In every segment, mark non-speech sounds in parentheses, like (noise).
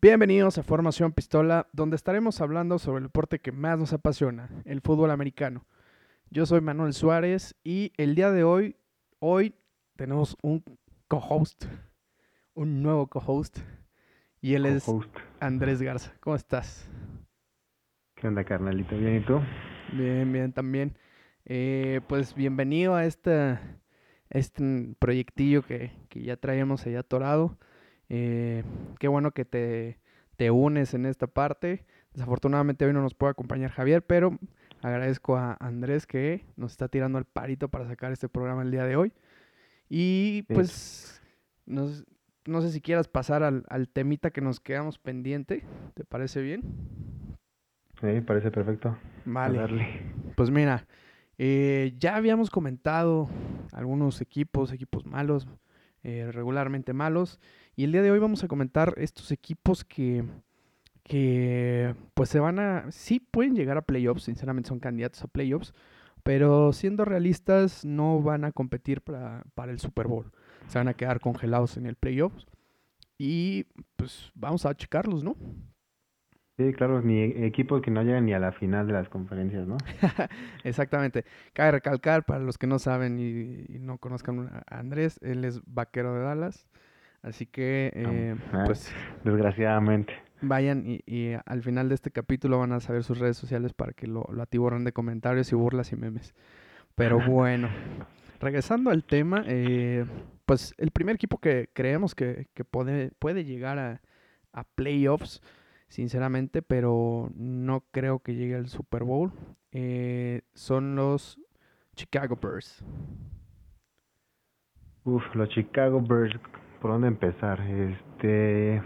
Bienvenidos a Formación Pistola, donde estaremos hablando sobre el deporte que más nos apasiona, el fútbol americano. Yo soy Manuel Suárez y el día de hoy, hoy tenemos un co-host, un nuevo co-host, y él es. Andrés Garza. ¿Cómo estás? ¿Qué onda, carnalito? ¿Bien y tú? Bien, bien, también. Eh, pues bienvenido a este, este proyectillo que, que ya traemos allá atorado. Eh, qué bueno que te, te unes en esta parte. Desafortunadamente hoy no nos puede acompañar Javier, pero agradezco a Andrés que nos está tirando el parito para sacar este programa el día de hoy. Y pues nos- no sé si quieras pasar al, al temita que nos quedamos pendiente. ¿Te parece bien? Sí, parece perfecto. Vale. Pues mira, eh, ya habíamos comentado algunos equipos, equipos malos, eh, regularmente malos, y el día de hoy vamos a comentar estos equipos que, que pues se van a, sí pueden llegar a playoffs, sinceramente son candidatos a playoffs, pero siendo realistas no van a competir para, para el Super Bowl, se van a quedar congelados en el playoffs y pues vamos a checarlos, ¿no? Sí, claro, ni e- equipos que no llegan ni a la final de las conferencias, ¿no? (laughs) Exactamente. Cabe recalcar, para los que no saben y, y no conozcan a Andrés, él es vaquero de Dallas. Así que, eh, Ah, pues, Desgraciadamente. vayan y, y al final de este capítulo van a saber sus redes sociales para que lo, lo atiborren de comentarios y burlas y memes. Pero bueno, regresando al tema, eh, pues el primer equipo que creemos que, que puede, puede llegar a, a playoffs, sinceramente, pero no creo que llegue al Super Bowl, eh, son los Chicago Bears. Uf, los Chicago Bears, ¿por dónde empezar? Este,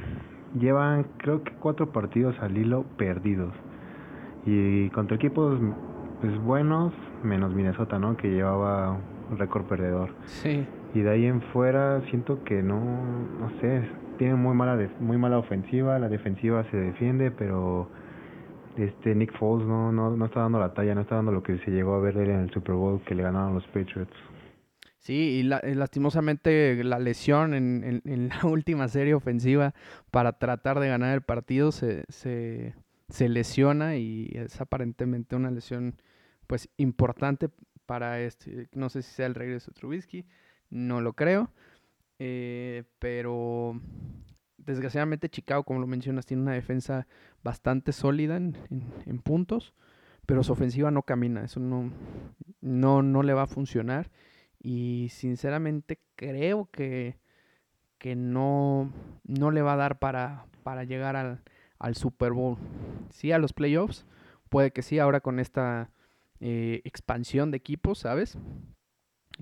llevan creo que cuatro partidos al hilo perdidos. Y contra equipos pues buenos, menos Minnesota, ¿no? Que llevaba un récord perdedor. Sí, Y de ahí en fuera siento que no, no sé, tienen muy mala def- muy mala ofensiva, la defensiva se defiende, pero este Nick Foles no, no, no está dando la talla, no está dando lo que se llegó a ver de él en el Super Bowl que le ganaron los Patriots. Sí, y la- eh, lastimosamente la lesión en, en- (laughs) la última serie ofensiva para tratar de ganar el partido se, se, se lesiona y es aparentemente una lesión pues importante para este, no sé si sea el regreso de Trubisky, no lo creo, eh, pero desgraciadamente Chicago, como lo mencionas, tiene una defensa bastante sólida en- en puntos, pero su ofensiva no camina, eso no, no, no le va a funcionar. Y sinceramente creo que, que no, no le va a dar para, para llegar al, al Super Bowl. Sí, a los playoffs, puede que sí, ahora con esta eh, expansión de equipos, ¿sabes?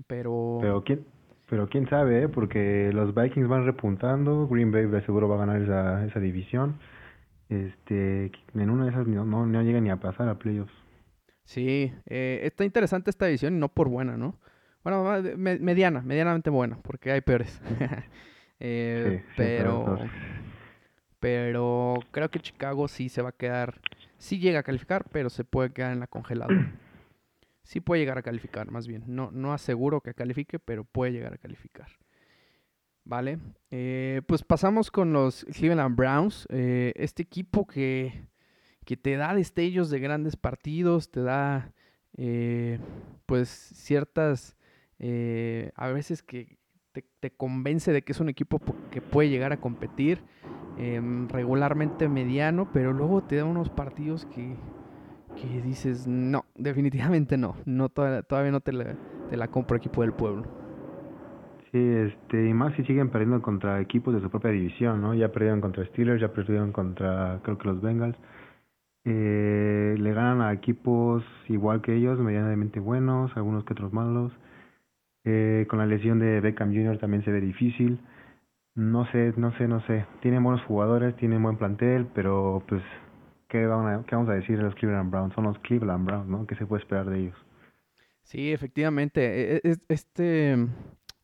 Pero, Pero quién, pero quién sabe, ¿eh? porque los Vikings van repuntando, Green Bay de seguro va a ganar esa, esa división. Este, en una de esas no, no, no llega ni a pasar a playoffs. sí, eh, está interesante esta edición y no por buena, ¿no? Bueno, mediana, medianamente buena, porque hay peores. (laughs) Eh, Sí, pero, pero creo que Chicago sí se va a quedar, sí llega a calificar, pero se puede quedar en la congeladora. (clears throat) Sí puede llegar a calificar, más bien. No, no aseguro que califique, pero puede llegar a calificar. Vale. Eh, pues pasamos con los Cleveland Browns. eh, este equipo que, que te da destellos de grandes partidos, te da eh, pues ciertas, eh, a veces que te, convence de que es un equipo po- que puede llegar a competir em, regularmente mediano, pero luego te da unos partidos que, que dices, no, definitivamente no, no toda- todavía no te la, te la compro equipo del pueblo. Sí, este, y más si siguen perdiendo contra equipos de su propia división, ¿no? Ya perdieron contra Steelers, ya perdieron contra, creo que los Bengals. Eh, le ganan a equipos igual que ellos, medianamente buenos, algunos que otros malos. Eh, con la lesión de Beckham Jr. también se ve difícil. No sé, no sé, no sé. Tienen buenos jugadores, tienen buen plantel, pero pues, ¿qué, van a- qué vamos a decir de los Cleveland Browns? Son los Cleveland Browns, ¿no? ¿Qué se puede esperar de ellos? Sí, efectivamente. e- e- es- Este mm,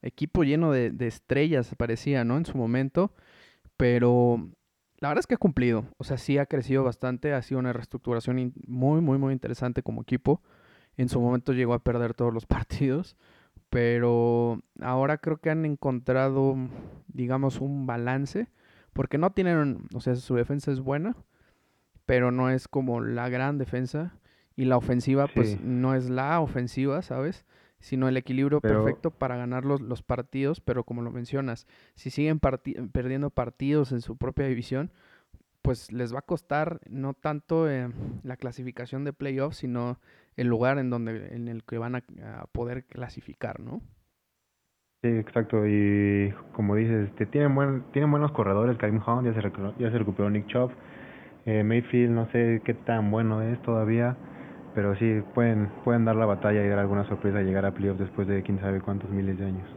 equipo lleno de, de estrellas parecía, ¿no? En su momento. Pero la verdad es que ha cumplido. O sea, sí ha crecido bastante. Ha sido una reestructuración muy, muy, muy interesante como equipo. En su momento llegó a perder todos los (laughs) partidos. Pero ahora creo que han encontrado, digamos, un balance porque no tienen, o sea, su defensa es buena, pero no es como la gran defensa. Y la ofensiva, pues no es la ofensiva, ¿sabes? Sino el equilibrio perfecto para ganar los, los, partidos. Pero como lo mencionas, si siguen perdiendo partidos en su propia división, pues les va a costar no tanto eh, la clasificación de playoffs, sino el lugar en donde en el que van a, poder clasificar, ¿no? Sí, exacto. Y como dices, este, tienen, buen, tienen buenos corredores. Karim Hunt ya se, ya se recuperó Nick Chubb. Eh, Mayfield no sé qué tan bueno es todavía, pero sí pueden pueden dar la batalla y dar alguna sorpresa llegar a playoffs después de quién sabe cuántos miles de años.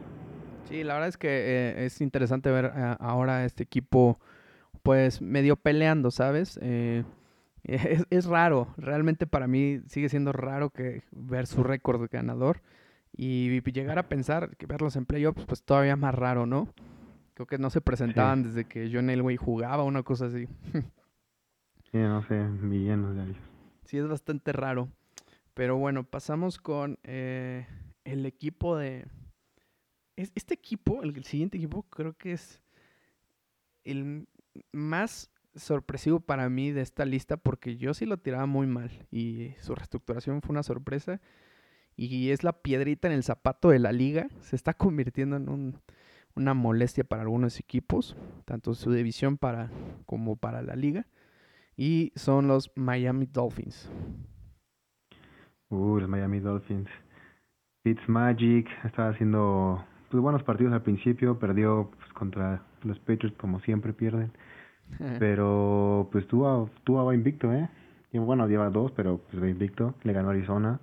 Sí, la verdad es que eh, es interesante ver eh, ahora este equipo pues medio peleando, ¿sabes? (laughs) es, es, raro, realmente para mí sigue siendo raro que ver su récord ganador y llegar a pensar que verlos en playoffs pues todavía más raro, ¿no? Creo que no se presentaban desde que John Elway jugaba, una cosa así. (laughs) Sí, no sé, millones de ellos. Sí, es bastante raro. Pero bueno, pasamos con eh, el equipo de... Este equipo, el siguiente equipo, creo que es el más sorpresivo para mí de esta lista porque yo sí lo tiraba muy mal y su reestructuración fue una sorpresa y es la piedrita en el zapato de la liga. Se está (laughs) convirtiendo en un, una molestia para algunos equipos, tanto su división para, como para la liga y son los Miami Dolphins. Uh, los Miami Dolphins. Fitzmagic estaba haciendo pues, buenos partidos al principio, perdió pues, contra los Patriots como siempre pierden. Pero pues tuvo, tuvo invicto, ¿eh? Y, bueno, lleva dos, pero pues va invicto. Le ganó a Arizona,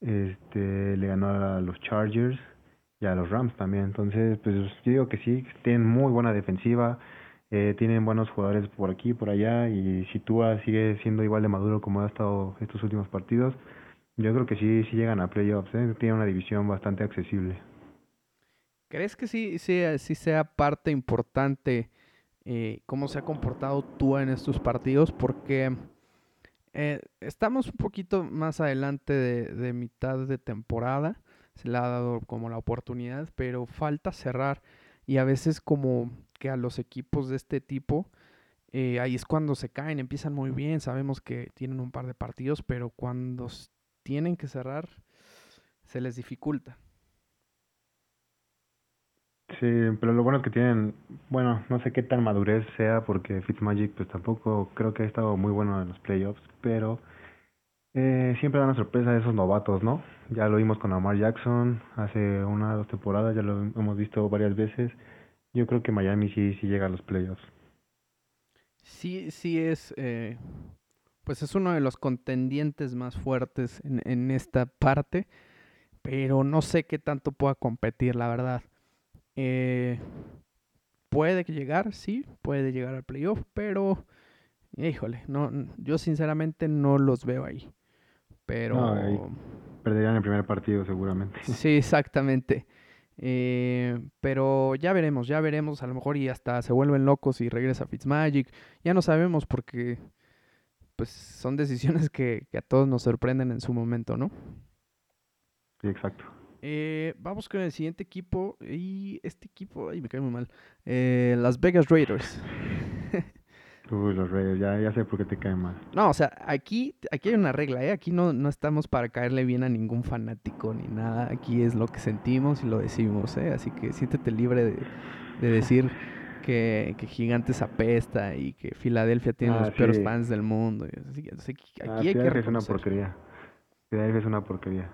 este, le ganó a los Chargers y a los Rams también. Entonces, pues yo digo que sí, tienen muy buena defensiva. Eh, tienen buenos jugadores por aquí, por allá, y si Tua sigue siendo igual de maduro como ha estado estos últimos partidos, yo creo que sí, sí llegan a playoffs, ¿eh? tienen una división bastante accesible. ¿Crees que sí, sí, sí sea parte importante eh, cómo se ha comportado Tua en estos partidos? Porque eh, estamos un poquito más adelante de, mitad de temporada, se le ha dado como la oportunidad, pero falta cerrar y a veces como que a los equipos de este tipo, eh, ahí es cuando se caen, empiezan muy bien, sabemos que tienen un par de partidos, pero cuando tienen que cerrar, se les dificulta. Sí, pero lo bueno es que tienen, bueno, no sé qué tan madurez sea, porque Fitzmagic pues tampoco creo que ha estado muy bueno en los playoffs, pero eh, siempre da una sorpresa esos novatos, ¿no? Ya lo vimos con Amar Jackson hace una o dos temporadas, ya lo hemos visto varias veces. Yo creo que Miami sí, sí llega a los playoffs. Sí, sí es, eh, pues es uno de los contendientes más fuertes en, en esta parte, pero no sé qué tanto pueda competir, la verdad. Eh, puede llegar, sí, puede llegar al playoff, pero híjole, no, yo sinceramente no los veo ahí. Pero. perderían el primer partido, seguramente. (laughs) Sí, exactamente. Eh, pero ya veremos, ya veremos. A lo mejor y hasta se vuelven locos y regresa Fitzmagic. Ya no sabemos porque. Pues son decisiones que, a todos nos sorprenden en su momento, ¿no? Sí, exacto. Eh, vamos con el siguiente equipo. Y este equipo, ay, me cae muy mal. Eh, Las Vegas Raiders. (laughs) Uy, los Raiders, ya, ya sé por qué te cae mal. No, o sea, aquí, aquí hay una regla, ¿eh? Aquí no, no estamos para caerle bien a ningún fanático ni nada. Aquí es lo que sentimos y lo decimos, ¿eh? Así que siéntete libre de, de decir que, que, Gigantes apesta y que Filadelfia tiene ah, los peores fans del mundo. Así que, aquí ah, hay que es una porquería. Filadelfia es una porquería.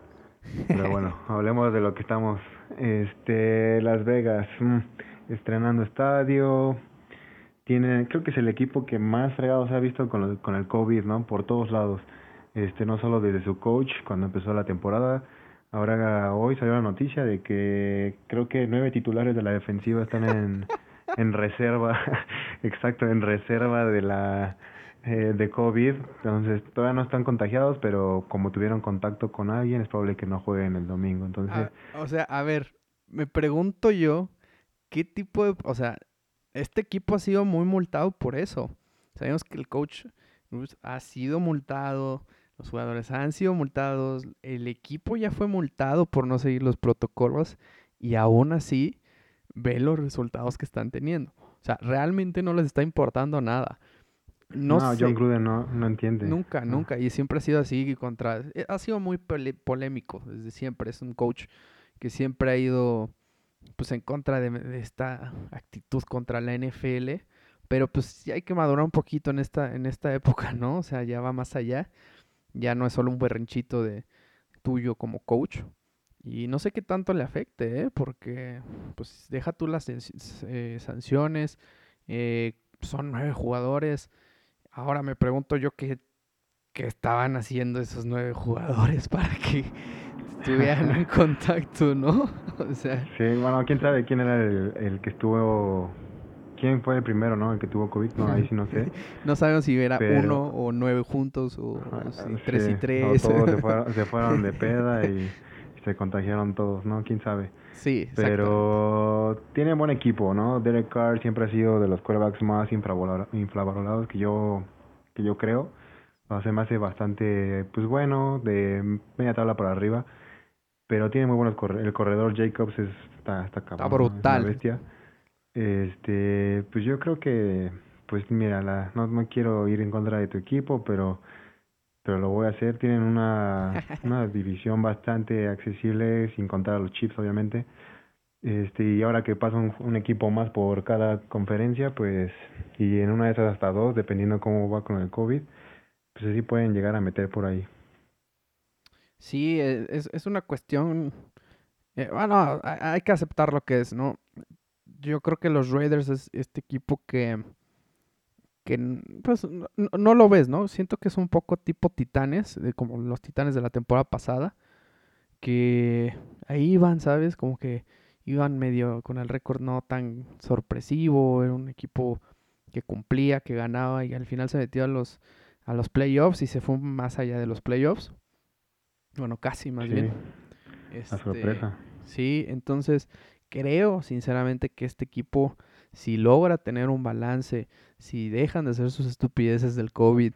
Pero bueno, (laughs) hablemos de lo que estamos. Este, Las Vegas, mm, estrenando estadio tiene, creo que es el equipo que más fregado se ha visto con, con el COVID, ¿no? Por todos lados. Este, no solo desde su coach cuando empezó la temporada, ahora hoy salió la noticia de que creo que nueve titulares de la defensiva están en, (laughs) en reserva, (laughs) exacto, en reserva de la eh, de COVID, entonces todavía no están contagiados, pero como tuvieron contacto con alguien es probable que no jueguen el domingo, entonces. Ah, o sea, a ver, me pregunto yo qué tipo de, o sea, este equipo ha sido muy multado por eso. Sabemos que el coach ha sido multado, los jugadores han sido multados, el equipo ya fue multado por no seguir los protocolos y aún así ve los resultados que están teniendo. O sea, realmente no les está importando nada. No, John Gruden no, no entiende. Nunca, nunca. Y siempre ha sido así contra... Eh, ha sido muy polémico desde siempre. Es un coach que siempre ha ido pues en contra de, esta actitud contra la NFL. Pero pues ya hay que madurar un poquito en esta, en esta (laughs) época, ¿no? O sea, ya va más allá. Ya no es solo un berrinchito de tuyo como coach. Y no sé qué tanto le afecte, ¿eh? Porque pues deja tú las eh, sanciones. Eh, son nueve jugadores. Ahora me pregunto yo qué, qué estaban haciendo esos nueve jugadores (laughs) para que estuvieran en (laughs) contacto, ¿no? (laughs) o sea... Sí, bueno, quién sabe quién era el, que estuvo... ¿Quién fue el primero, no? El que tuvo COVID, no, ahí sí no sé. no sabemos si era uno o nueve juntos o, tres y tres. todos se fueron, se fueron de peda y se contagiaron todos, ¿no? ¿Quién sabe? Sí, Pero tiene buen equipo, ¿no? Derek Carr siempre ha sido de los quarterbacks más infravalorados que yo, que yo creo. O sea, me hace bastante, pues bueno, de media tabla para arriba. Pero tiene muy buenos corredores. El corredor Jacobs está, está, está brutal. bestia. Este, pues yo creo que, pues mira, la, no, no quiero ir en contra de tu equipo, pero pero lo voy a hacer. Tienen una, (laughs) una división bastante accesible, sin contar a los chips, obviamente. Este, y ahora que pasa un, equipo más por cada conferencia, pues, y en una de esas hasta dos, dependiendo cómo va con el COVID, pues así pueden llegar a meter por ahí. Sí, e, es, es una cuestión. Eh, bueno, hay que aceptar lo que es, ¿no? Yo creo que los Raiders es este equipo que que pues no, lo ves, ¿no? Siento que es un poco tipo titanes, como los titanes de la temporada pasada, que ahí iban, ¿sabes? Como que iban medio con el récord no tan sorpresivo, era un equipo que cumplía, que ganaba y al final se metió a los, a los playoffs y se fue más allá de los playoffs. Bueno, casi más bien. Este, sorpresa. Sí, entonces creo sinceramente que este equipo si logra tener un balance, si dejan de hacer sus estupideces del COVID,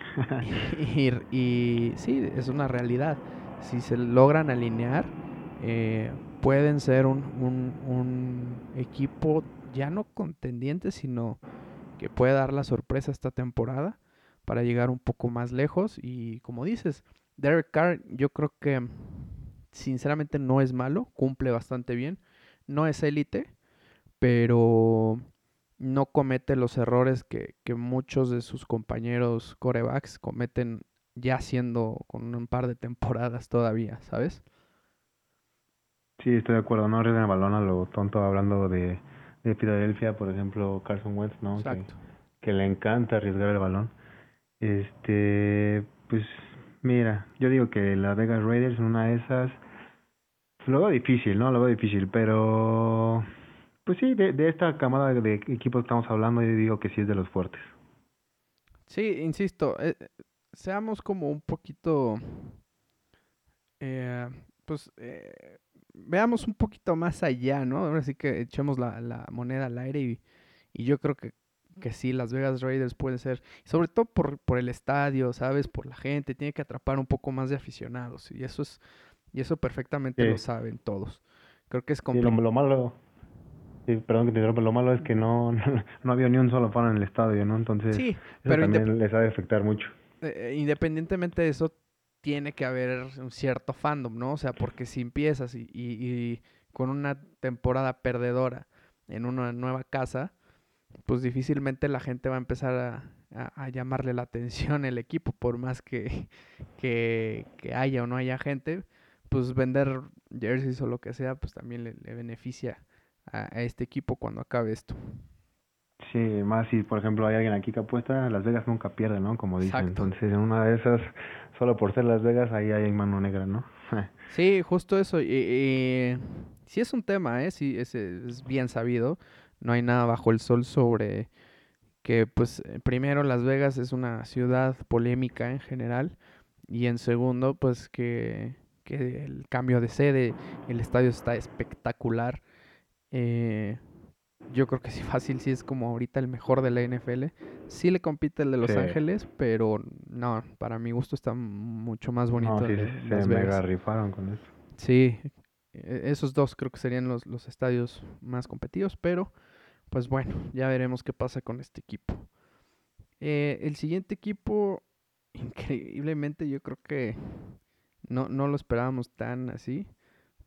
(laughs) y, sí, es una realidad, si se logran alinear, eh, pueden ser un, un, equipo ya no contendiente, sino que puede dar la sorpresa esta temporada para llegar un poco más lejos. Y como dices, Derek Carr yo creo que sinceramente no es malo, cumple bastante bien, no es élite, pero no comete los errores que, muchos de sus compañeros corebacks cometen ya siendo con un par de temporadas todavía, ¿sabes? Sí, estoy de acuerdo, no arriesgan el balón a lo tonto hablando de, de Filadelfia, por ejemplo, Carson Wentz, ¿no? Exacto. Que, que, le encanta arriesgar el balón. Este, pues mira, yo digo que la Vegas Raiders, una de esas, lo veo difícil, ¿no? Lo veo difícil, pero pues sí, de, de esta camada de equipos que estamos hablando, yo digo que sí es de los fuertes. Sí, insisto, eh, seamos como un poquito, eh, pues, eh, veamos un poquito más allá, ¿no? Ahora sí que echemos la, la moneda al aire y, y yo creo que, que sí, Las Vegas Raiders pueden ser, sobre todo por, por el estadio, ¿sabes? Por la gente, tiene que atrapar un poco más de aficionados y eso es, y eso perfectamente lo saben todos. Creo que es complicado. lo malo Sí, perdón que te interrumpa, lo malo es que (laughs) no, no, había ni un solo fan en el estadio, ¿no? Entonces, sí, pero también les ha de afectar mucho. Eh, eh, independientemente de eso, tiene que haber un cierto fandom, ¿no? O sea, porque si empiezas y, y, con una temporada perdedora en una nueva casa, pues difícilmente la gente va a empezar a, a, llamarle la atención el equipo, por más que, que, que, haya o no haya gente, pues vender jerseys o lo que sea, pues también le, le beneficia a, este equipo cuando acabe esto. Sí, más si por ejemplo hay alguien aquí que apuesta, Las Vegas nunca pierde, ¿no? Como dicen. Entonces en una de esas, solo por ser Las Vegas, ahí hay mano negra, ¿no? (laughs) sí, justo eso. Y, y, sí es un tema, ¿eh? Sí, es, es bien sabido. No hay nada bajo el sol sobre que, pues, primero Las Vegas es una ciudad polémica en general. Y en segundo, pues que, que el cambio de sede, el estadio está espectacular. Eh, yo creo que sí, fácil, sí es como ahorita el mejor de la NFL. Sí le compite el de Los Ángeles, pero no, para mi gusto está mucho más bonito. No, sí, se mega rifaron con eso. Sí, e-, esos dos creo que serían los, los estadios más competidos, pero pues bueno, ya veremos qué pasa con este equipo. Eh, el siguiente equipo, (laughs) increíblemente, yo creo que no, no lo esperábamos tan así,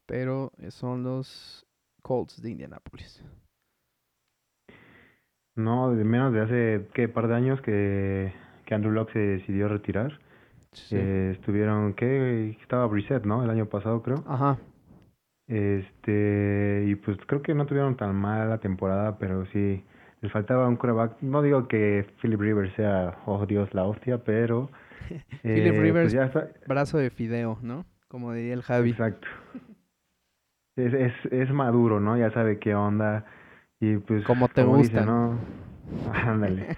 pero son los Colts de Indianapolis. No, de menos de hace, ¿qué? par de años que, que Andrew Locke se decidió retirar. Eh, estuvieron, ¿qué? Estaba Brissett, ¿no? El año pasado, creo. Ajá. Este, y pues creo que no tuvieron tan mala la temporada, pero sí, les faltaba un coreback. No digo que Philip Rivers sea, oh Dios, la hostia, pero... (laughs) Philip eh, Rivers, pues brazo de fideo, ¿no? Como diría el Javi. Exacto. Es, es, es maduro, ¿no? Ya sabe qué onda. Y pues... Como te gusta. ¿no? (laughs) Ándale.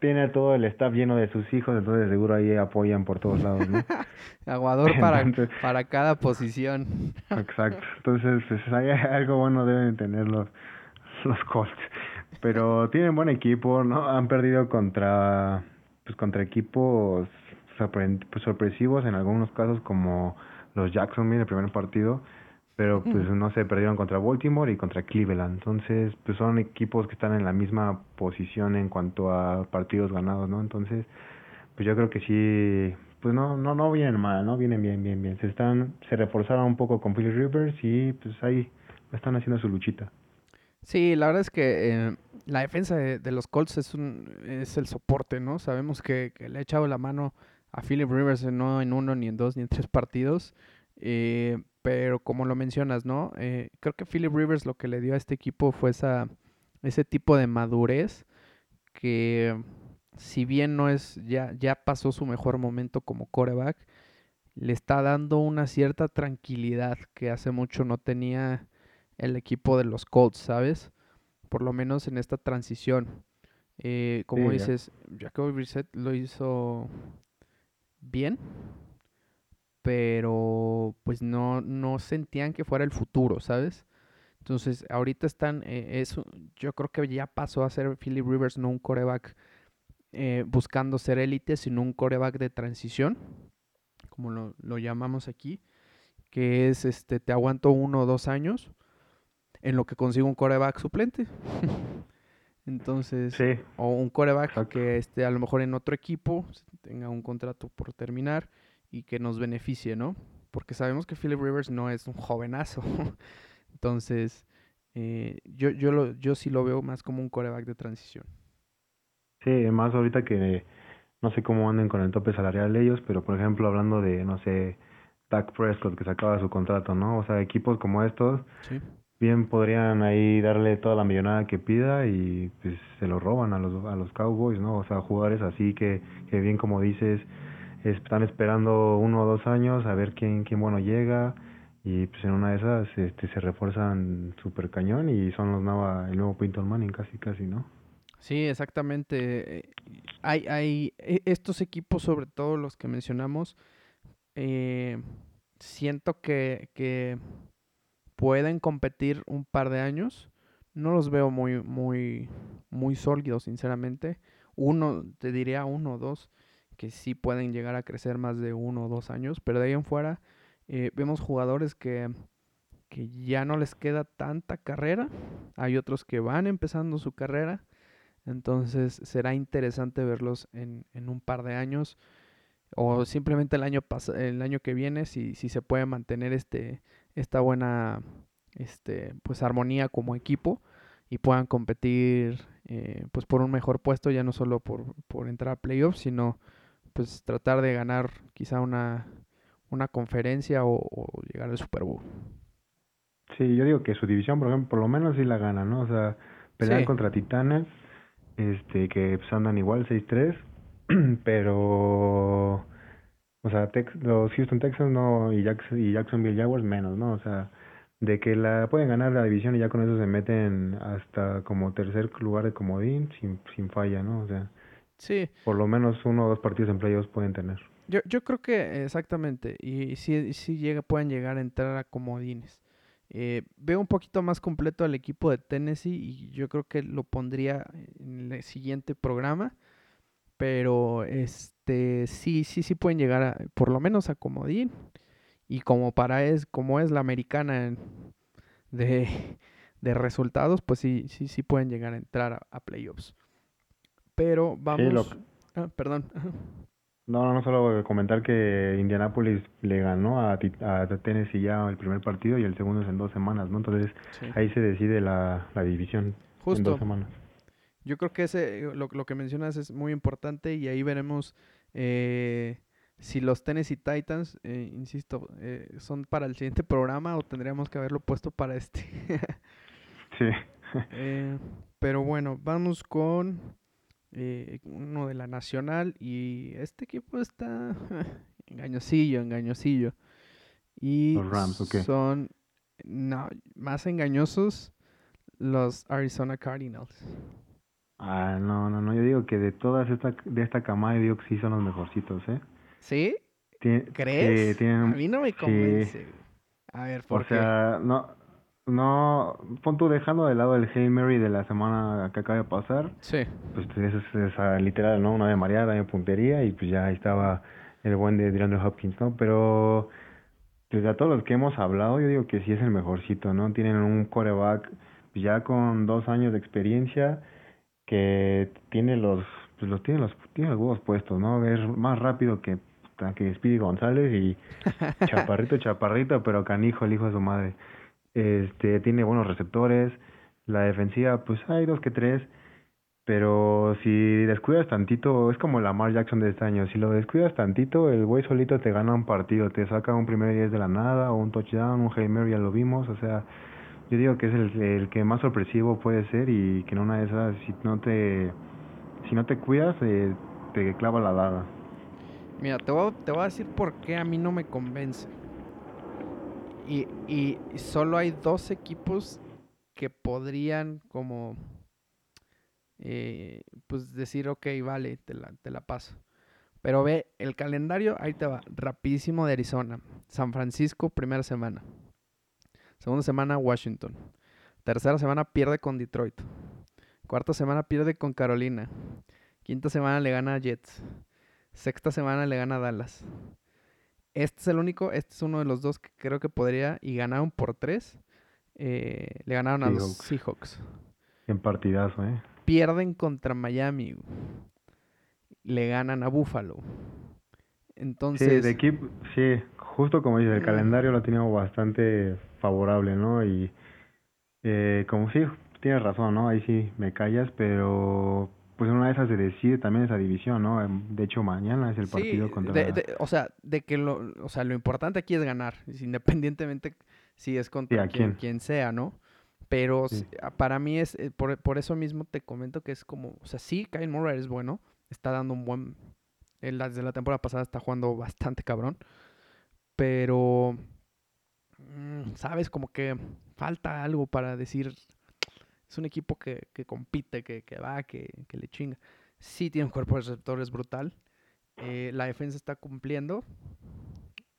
tiene todo el staff lleno de sus hijos, entonces seguro ahí apoyan por todos lados, ¿no? (laughs) Aguador para, para cada posición. Exacto. (laughs) Entonces, pues, hay algo bueno deben tener los, los Colts. Pero tienen buen equipo, ¿no? Han perdido contra pues contra equipos pues, sorpresivos en algunos casos como los Jacksonville el primer partido pero pues no sé, perdieron contra Baltimore y contra Cleveland. Entonces, pues son equipos que están en la misma posición en cuanto a partidos ganados, ¿no? Entonces, pues yo creo que sí, pues no no no vienen mal, ¿no? Vienen bien, bien, bien. Se están se reforzaron un poco con Philly Rivers y pues ahí están haciendo su luchita. Sí, la verdad es que eh, la defensa de, los Colts es un es el soporte, ¿no? Sabemos que, que le ha echado la mano a Philip Rivers no en uno, ni en dos, ni en tres partidos. Eh, pero como lo mencionas, ¿no? Eh, creo que Philip Rivers lo que le dio a este equipo fue esa, ese tipo de madurez que si bien no es, ya, ya pasó su mejor momento como coreback, le está dando una cierta tranquilidad que hace mucho no tenía el equipo de los Colts, ¿sabes? Por lo menos en esta transición. Eh, como dices, Jacoby Brissett lo hizo bien, pero pues no, no sentían que fuera el futuro, ¿sabes? Entonces, ahorita están, eh, yo creo que ya pasó a ser Philip Rivers no un coreback eh, buscando ser élite, sino un coreback de transición, como lo, lo, llamamos aquí, que es, este, te aguanto uno o dos años en lo que consigo un coreback suplente. (laughs) Entonces, o un coreback que esté a lo mejor en otro equipo, tenga un contrato por terminar y que nos beneficie, ¿no? Porque sabemos que Philip Rivers no es un jovenazo. (laughs) Entonces, eh, yo, yo, lo, yo sí lo veo más como un coreback de transición. Sí, más ahorita que no sé cómo anden con el tope salarial de ellos, pero por ejemplo, hablando de, no sé, Dak Prescott que se acaba su contrato, ¿no? O sea, equipos como estos, bien podrían ahí darle toda la millonada que pida y pues se lo roban a los, a los Cowboys, ¿no? O sea, jugadores así que, que bien como dices, están esperando uno o dos años a ver quién, quién bueno llega y pues en una de esas este, se refuerzan super cañón y son los nueva, el nuevo Pinton Manning casi casi, ¿no? Sí, exactamente. Hay, hay e, estos equipos, sobre todo los que mencionamos, eh, siento que, que pueden competir un par de años. No los veo muy, muy, muy sólidos, sinceramente. Uno, te diría uno o dos que sí pueden llegar a crecer más de uno o dos años, pero de ahí en fuera eh, vemos jugadores que, que ya no les queda tanta carrera, hay otros que van empezando su carrera, entonces será interesante verlos en, en un par de años o simplemente el año el año que viene si, si se puede mantener este esta buena este pues armonía como equipo y puedan competir eh, pues por un mejor puesto ya no solo por, por entrar a playoffs sino pues tratar de ganar quizá una, una conferencia o, llegar al Super Bowl. Sí, yo digo que su división, por ejemplo, por lo menos sí la gana, ¿no? O sea, pelean contra Titanes, este, que pues, andan igual 6-3, (clears throat) pero, o sea, los Houston Texans no, y, y Jacksonville Jaguars menos, ¿no? O sea, de que la pueden ganar la división y ya con eso se meten hasta como tercer lugar de comodín sin, sin falla, ¿no? O sea, Sí. Por lo menos uno o dos partidos en playoffs pueden tener. Yo, yo creo que exactamente. Y sí, sí llega, pueden llegar a entrar a comodines. Eh, veo un poquito más completo al equipo de Tennessee y yo creo que lo pondría en el siguiente programa. Pero este sí, sí, sí pueden llegar a, por lo menos a comodín. Y como para es, como es la americana de, de resultados, pues sí, sí, sí pueden llegar a entrar a, playoffs. Pero vamos... Ah, perdón. No, no, solo comentar que Indianapolis le ganó a, a Tennessee ya el primer partido y el segundo es en dos semanas, ¿no? Entonces ahí se decide la, la división en dos semanas. Yo creo que ese, lo, lo, que mencionas es muy importante y ahí veremos eh, si los Tennessee Titans, eh, insisto, eh, son para el siguiente programa o tendríamos que haberlo puesto para este. sí. (laughs) pero bueno, vamos con eh, uno de la Nacional y este equipo está (laughs) engañosillo, engañosillo. Y son no, más engañosos los Arizona Cardinals. Ah, no, no, no, yo digo que de todas esta, de esta camada, yo digo que sí son los mejorcitos, ¿eh? ¿Sí? ¿Crees? a mí no me convence. A ver, ¿por o sea, no, no, pon tú dejando de lado el Hail Mary de la semana que acaba de pasar. Sí. Pues eso es esa literal, ¿no? Una de mareada, de puntería y pues ya ahí estaba el buen de DeAndre Hopkins, ¿no? Pero desde pues, a todos los que hemos hablado, yo digo que sí es el mejorcito, ¿no? Tienen un coreback pues, ya con dos años de experiencia que tiene los pues los tiene los tiene los huevos puestos, ¿no? Es más rápido que que Speedy González y (laughs) chaparrito chaparrito, pero canijo el hijo de su madre. Este, tiene buenos receptores. La defensiva, pues hay dos que tres. Pero si descuidas tantito, es como la Lamar Jackson de este año. Si lo descuidas tantito, el güey solito te gana un partido. Te saca un primer 10 de la nada, o un touchdown, un Hail ya lo vimos. O sea, yo digo que es el, el que más sorpresivo puede ser y que en una de esas, si no te, si no te cuidas, eh, te clava la daga. Mira, te voy, te voy a decir por qué a mí no me convence. Y, y solo hay dos equipos que podrían como eh, pues decir, ok, vale, te la, te la paso. Pero ve, el calendario, ahí te va, rapidísimo de Arizona. San Francisco, primera semana. Segunda semana, Washington. Tercera semana pierde con Detroit. Cuarta semana pierde con Carolina. Quinta semana le gana a Jets. Sexta semana le gana a Dallas. Este es el único, este es uno de los dos que creo que podría, y ganaron por tres. Eh, le ganaron a los Seahawks. En partidazo, ¿eh? Pierden contra Miami. Le ganan a Buffalo. Entonces. Sí, de equipo, sí, justo como dice, el calendario lo teníamos bastante favorable, ¿no? Y eh, como sí, tienes razón, ¿no? Ahí sí me callas, pero pues una de esas de decide también esa división, ¿no? Em, de hecho, mañana es el partido contra... o sea, de que lo, o sea, lo importante aquí es ganar, independientemente si es contra quien, sea, ¿no? Pero para mí es, eh, por, por, eso mismo te comento que es como, o sea, sí, Kyle Murray es bueno, está dando un buen, desde la temporada pasada está jugando bastante cabrón, pero, mm, ¿sabes? Como que falta algo para decir, es un equipo que, que compite, que, que va, que, que, le chinga. Sí tiene un cuerpo de receptores brutal. Eh, la defensa está cumpliendo.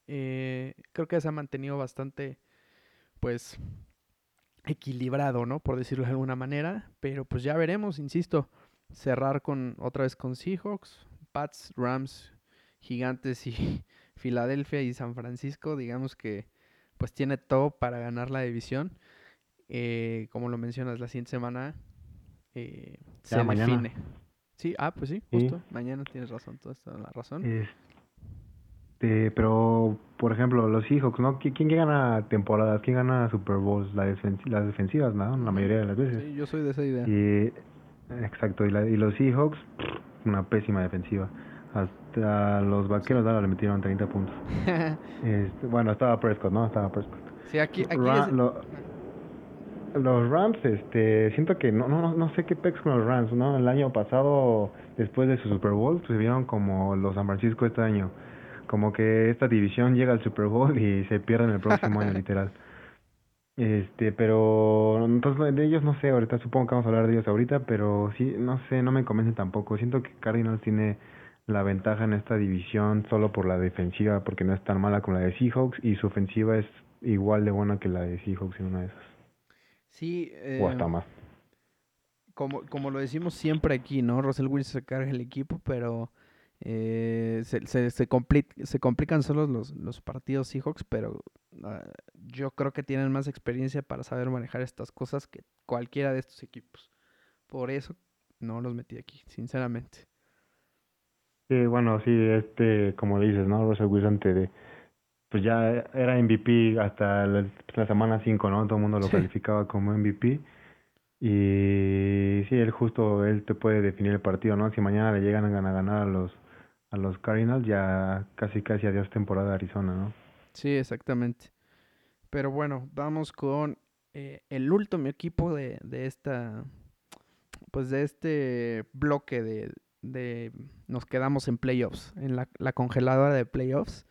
Eh, creo que se ha mantenido bastante, pues, equilibrado, ¿no? Por decirlo de alguna manera. Pero pues ya veremos, insisto. Cerrar con otra vez con Seahawks, Pats, Rams, Gigantes y (laughs) Filadelfia y San Francisco. Digamos que pues tiene todo para ganar la división. Eh, como lo mencionas, la siguiente semana eh, se define. Sí, ah, pues sí, justo. Mañana tienes razón, toda la razón. Este, pero, por ejemplo, los Seahawks, ¿no? ¿Quién, gana temporadas? ¿Quién gana Super Bowls? las defensivas, ¿no? La mayoría de las veces. Sí, yo soy de esa idea. Y, exacto, y, y los Seahawks, una pésima defensiva. Hasta los vaqueros ahora le metieron 30 puntos. (laughs) este, bueno, estaba Prescott, ¿no? Estaba Prescott. Sí, aquí, aquí los Rams, este, siento que no, no, no sé qué pex con los Rams, ¿no? El año pasado, después de su Super Bowl, se vieron como los San Francisco este año. Como que esta división llega al Super Bowl y se pierde en el próximo año, (laughs) literal. Este, pero entonces de ellos no sé, ahorita supongo que vamos a hablar de ellos ahorita, pero sí, no sé, no me convence tampoco. Siento que Cardinals tiene la ventaja en esta división solo por la defensiva, porque no es tan mala como la de Seahawks y su ofensiva es igual de buena que la de Seahawks en una de esas. Sí. Eh, o hasta más. Como, como lo decimos siempre aquí, ¿no? Russell Wilson se carga el equipo, pero Eh, se, se, se, complican solo los, los partidos Seahawks, pero ah, yo creo que tienen más experiencia para saber manejar estas cosas que cualquiera de estos equipos. Por eso no los metí aquí, sinceramente. Sí, bueno, sí, este, como dices, ¿no? Russell Wilson te, pues ya era MVP hasta la, semana 5, ¿no? Todo el mundo lo calificaba como MVP. Y sí, él justo, él te puede definir el partido, ¿no? Si mañana le llegan a ganar a los, a los Cardinals, ya casi casi adiós temporada de Arizona, ¿no? Sí, exactamente. Pero bueno, vamos con eh, el último equipo de, de esta, pues de este bloque de, de nos quedamos en playoffs, en la, la congeladora de playoffs,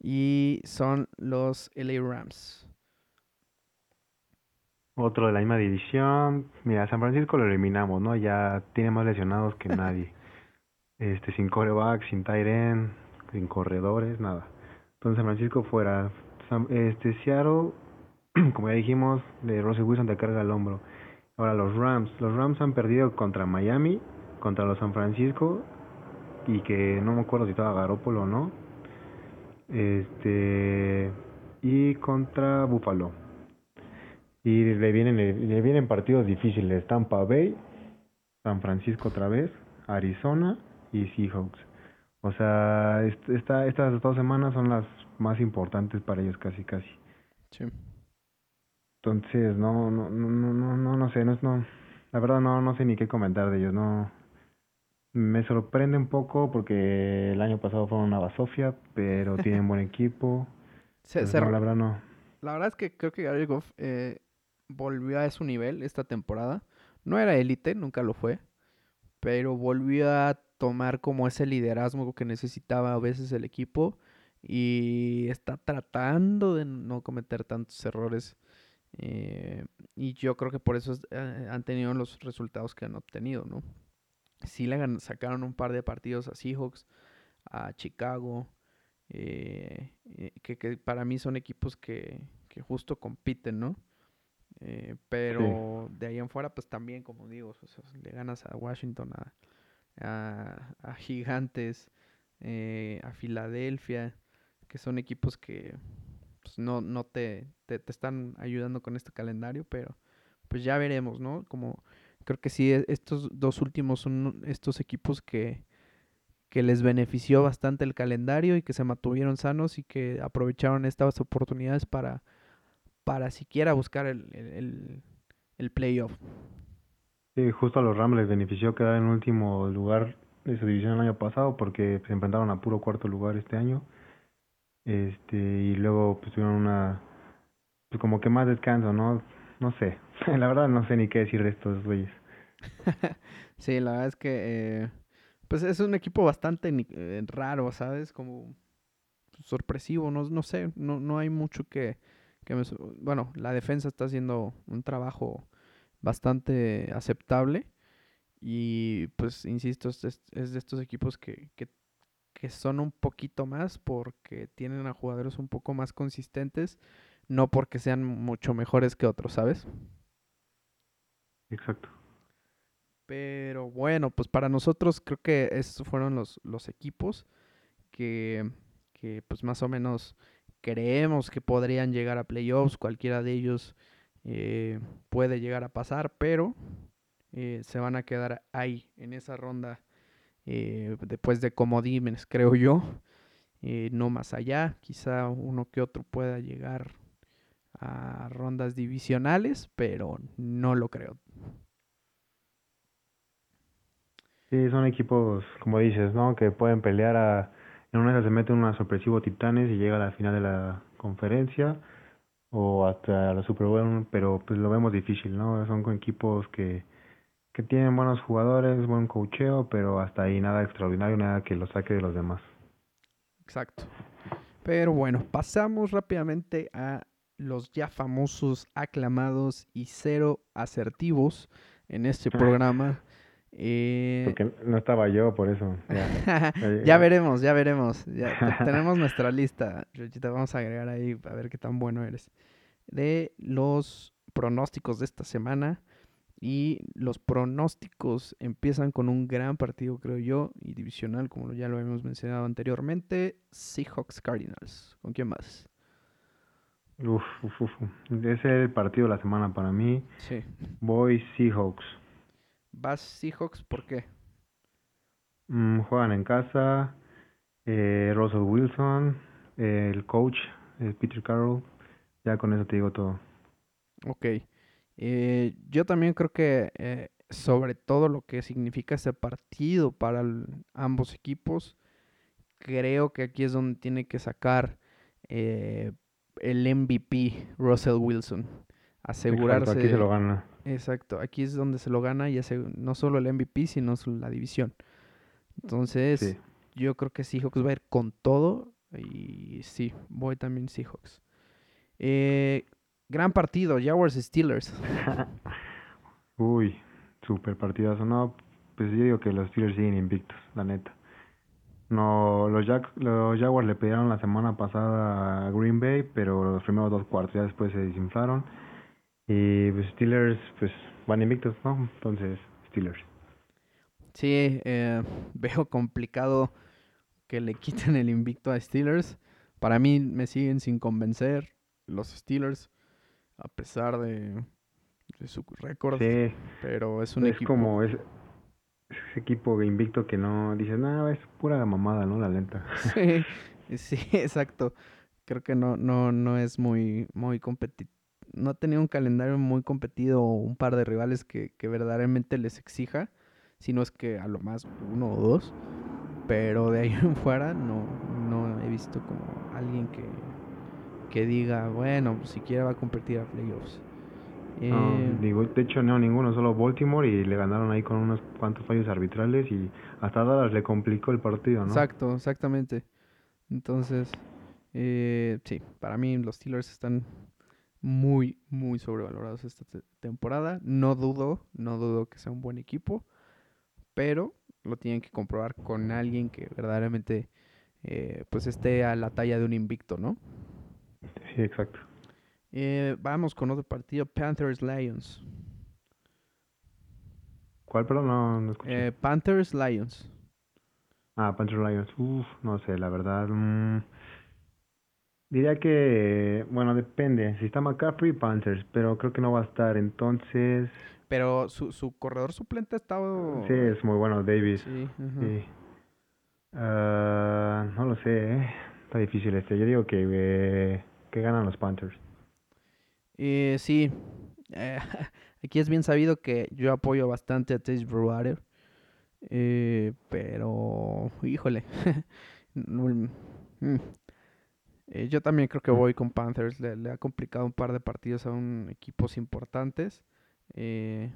y son los LA Rams. Otro de la misma división. Mira, San Francisco lo eliminamos, ¿no? Ya tiene más lesionados que nadie. (laughs) este, sin coreback, sin end, sin corredores, nada. Entonces San Francisco fuera. este, Seattle, (clears throat) como ya dijimos, de Russell Wilson te carga el hombro. Ahora los Rams. Los Rams han perdido contra Miami, contra los San Francisco, y que no me acuerdo si estaba Garópolo o no. Este, y contra Buffalo. Y le vienen, le vienen partidos difíciles. Tampa Bay, San Francisco otra vez, Arizona y Seahawks. O sea, esta, estas dos semanas son las más importantes para ellos casi casi. Sí. Entonces, no, no, no, no, no, no sé, no, no, la verdad no, no sé ni qué comentar de ellos, no. Me sorprende un poco porque el año pasado fueron una basofia, pero tienen buen equipo. (laughs) Se, la verdad no. La verdad es que creo que Gary Goff eh, volvió a su nivel esta temporada. No era élite, nunca lo fue, pero volvió a tomar como ese liderazgo que necesitaba a veces el equipo y está tratando de no cometer tantos errores. Eh, y yo creo que por eso eh, han tenido los resultados que han obtenido, ¿no? Sí le sacaron un par de partidos a Seahawks, a Chicago, eh, que, que, para mí son equipos que, que justo compiten, ¿no? Eh, pero de ahí en fuera, pues también, como digo, le ganas a Washington, a, a, Gigantes, eh, a Filadelfia, que son equipos que pues, no, no te, te, están ayudando con este calendario, pero pues ya veremos, ¿no? Como creo que sí, e, estos dos últimos son estos equipos que, que les benefició bastante el calendario y que se mantuvieron sanos y que aprovecharon estas oportunidades para para siquiera buscar el, el, el playoff. Sí, justo a los Rams les benefició quedar en último lugar de su división el año pasado porque se enfrentaron a puro cuarto lugar este año. Este, y luego pues tuvieron una pues como que más descanso, ¿no? No sé. (laughs) la verdad no sé ni qué decir de estos güeyes. (laughs) sí, la verdad es que eh, pues es un equipo bastante eh, raro, ¿sabes? Como sorpresivo, no, no sé, no, no hay mucho que, bueno, la defensa está haciendo un trabajo bastante aceptable y pues insisto, es, de estos equipos que, que, son un poquito más porque tienen a jugadores un poco más consistentes, no porque sean mucho mejores que otros, ¿sabes? Exacto. Pero bueno, pues para nosotros creo que esos fueron los, los equipos que, que pues más o menos creemos que podrían llegar a playoffs, cualquiera de ellos eh, puede llegar a pasar, pero eh, se van a quedar ahí, en esa ronda, eh, después de comodímenes, creo yo, no más allá, quizá uno que otro pueda llegar a rondas divisionales, pero no lo creo. Sí, son equipos, como dices, ¿no? Que pueden pelear a en una se mete un sorpresivo Titanes y llega a la final de la conferencia o hasta la Super Bowl, pero pues lo vemos difícil, ¿no? Son con equipos que, que tienen buenos jugadores, buen cocheo, pero hasta ahí nada extraordinario, nada que lo saque de los demás. Exacto. Pero bueno, pasamos rápidamente a los ya famosos, aclamados y cero asertivos en este programa. Eh, Porque no estaba yo, por eso. Ya, (laughs) veremos, ya veremos. Ya (laughs) tenemos nuestra lista. Te vamos a agregar ahí a ver qué tan bueno eres. De los pronósticos de esta semana. Y los pronósticos empiezan con un gran partido, creo yo, y divisional, como ya lo habíamos mencionado anteriormente, Seahawks Cardinals. ¿Con quién más? Uf, uf, uf. Es el partido de la semana para mí. Sí. Voy Seahawks. ¿Vas Seahawks? ¿Por qué? Mm, juegan en casa. Eh, Russell Wilson, eh, el coach, eh, Peter Carroll. Ya con eso te digo todo. Ok. Eh, yo también creo que eh, sobre todo lo que significa este partido para el- ambos equipos, creo que aquí es donde tiene que sacar eh, el MVP Russell Wilson. Asegurarse. Exacto, aquí se lo gana. Exacto, aquí es donde se lo gana y hace no solo el MVP, sino la división. Entonces, Sí. yo creo que Seahawks va a ir con todo y sí, voy también Seahawks. Eh, gran partido, Jaguars Steelers. (laughs) Uy, super partidazo. No, pues yo digo que los Steelers siguen invictos, la neta. No, los, Jack, los Jaguars le pidieron la semana pasada a Green Bay, pero los primeros dos cuartos ya después se desinflaron. Y pues Steelers, pues van invictos, ¿no? Entonces, Steelers. Sí, eh, (laughs) veo complicado que le quiten el invicto a Steelers. Para mí me siguen sin convencer los Steelers, a pesar de, de su récord. Sí, Pero es un es equipo. como ese, ese equipo invicto que no dices, nada, es pura mamada, ¿no? La lenta. Sí, (laughs) sí, exacto. Creo que no, no, no es muy, muy competitivo. No ha tenido un calendario muy competido o un par de rivales que, que verdaderamente les exija, si no es que a lo más uno o dos. Pero de ahí (laughs) en fuera no, no he visto como alguien que, que diga, bueno, siquiera va a competir a playoffs. No, Eh, digo, de hecho no, ninguno, solo Baltimore y le ganaron ahí con unos cuantos fallos arbitrales y hasta Dallas le complicó el partido, ¿no? Exacto, exactamente. Entonces, eh, sí, para mí los Steelers están muy, muy sobrevalorados esta te- temporada. No dudo, no dudo que sea un buen equipo, pero lo tienen que comprobar con alguien que verdaderamente eh, pues esté a la talla de un invicto, ¿no? Sí, exacto. Eh, vamos con otro partido, Panthers-Lions. ¿Cuál, perdón? No, no escuché. Eh, Panthers-Lions. Ah, Panther Lions. Uf, no sé, la verdad. mm, diría que, bueno, depende. Si está McCaffrey, Panthers, pero creo que no va a estar. Entonces, Pero su, su corredor suplente ha estado... sí, es muy bueno Davis. Sí. Ah, no lo sé, ¿eh? Está difícil este. Yo digo que, eh, que ganan los Panthers. Eh, sí, eh, (laughs) aquí es bien sabido que yo apoyo bastante a Chase Bridgewater, eh, pero híjole, no, (laughs) mm, eh, yo también creo que voy con Panthers, le, le ha complicado un par de partidos a un equipos importantes, eh,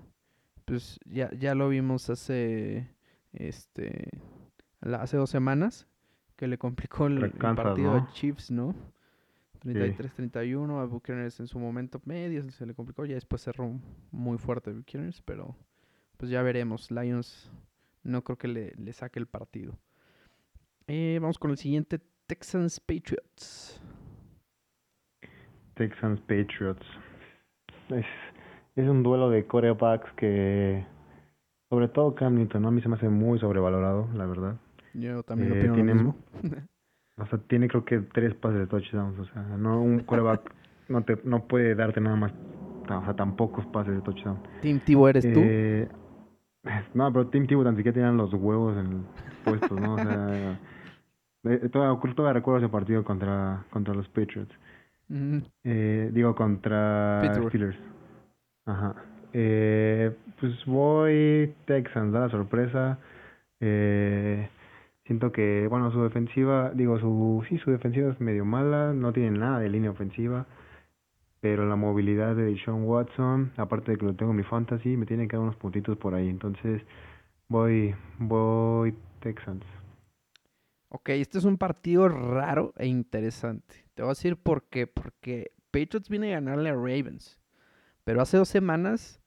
pues ya, ya lo vimos hace, este, hace dos semanas que le complicó el, partido ¿no? a Chiefs, ¿no? 33-31 a Buccaneers en su momento medio se le complicó, ya después cerró muy fuerte Buccaneers, pero pues ya veremos. Lions no creo que le, le saque el partido. Eh, vamos con el siguiente, Texans Patriots. Texans Patriots. Es, es un duelo de corebacks que, sobre todo Cam Newton, ¿no? A mí se me hace muy sobrevalorado, la verdad. Yo también Eh, opino lo mismo. (laughs) O sea, tiene creo que tres pases de touchdowns. O sea, no un (laughs) coreback no te no puede darte nada más, o sea, tan pocos pases de touchdown. Team Tivo eres tú. Eh, (laughs) no, pero Tim Tebow tan siquiera tenían los huevos en puestos, ¿no? O sea, (laughs) eh, todavía, todavía recuerdo ese partido contra contra los Patriots. Ujú. Eh, digo, contra Pittsburgh. Steelers. Ajá. Eh, pues voy Texans, da la sorpresa. Eh, siento que, bueno, su defensiva, digo, su sí, su defensiva es medio mala, no tiene nada de línea ofensiva. Pero la movilidad de Sean Watson, aparte de que lo tengo en mi fantasy, me tiene que dar unos puntitos por ahí. Entonces, voy, voy Texans. Ok, este es un partido raro e interesante. Te voy a decir por qué. Porque Patriots viene a ganarle a Ravens. Pero hace dos semanas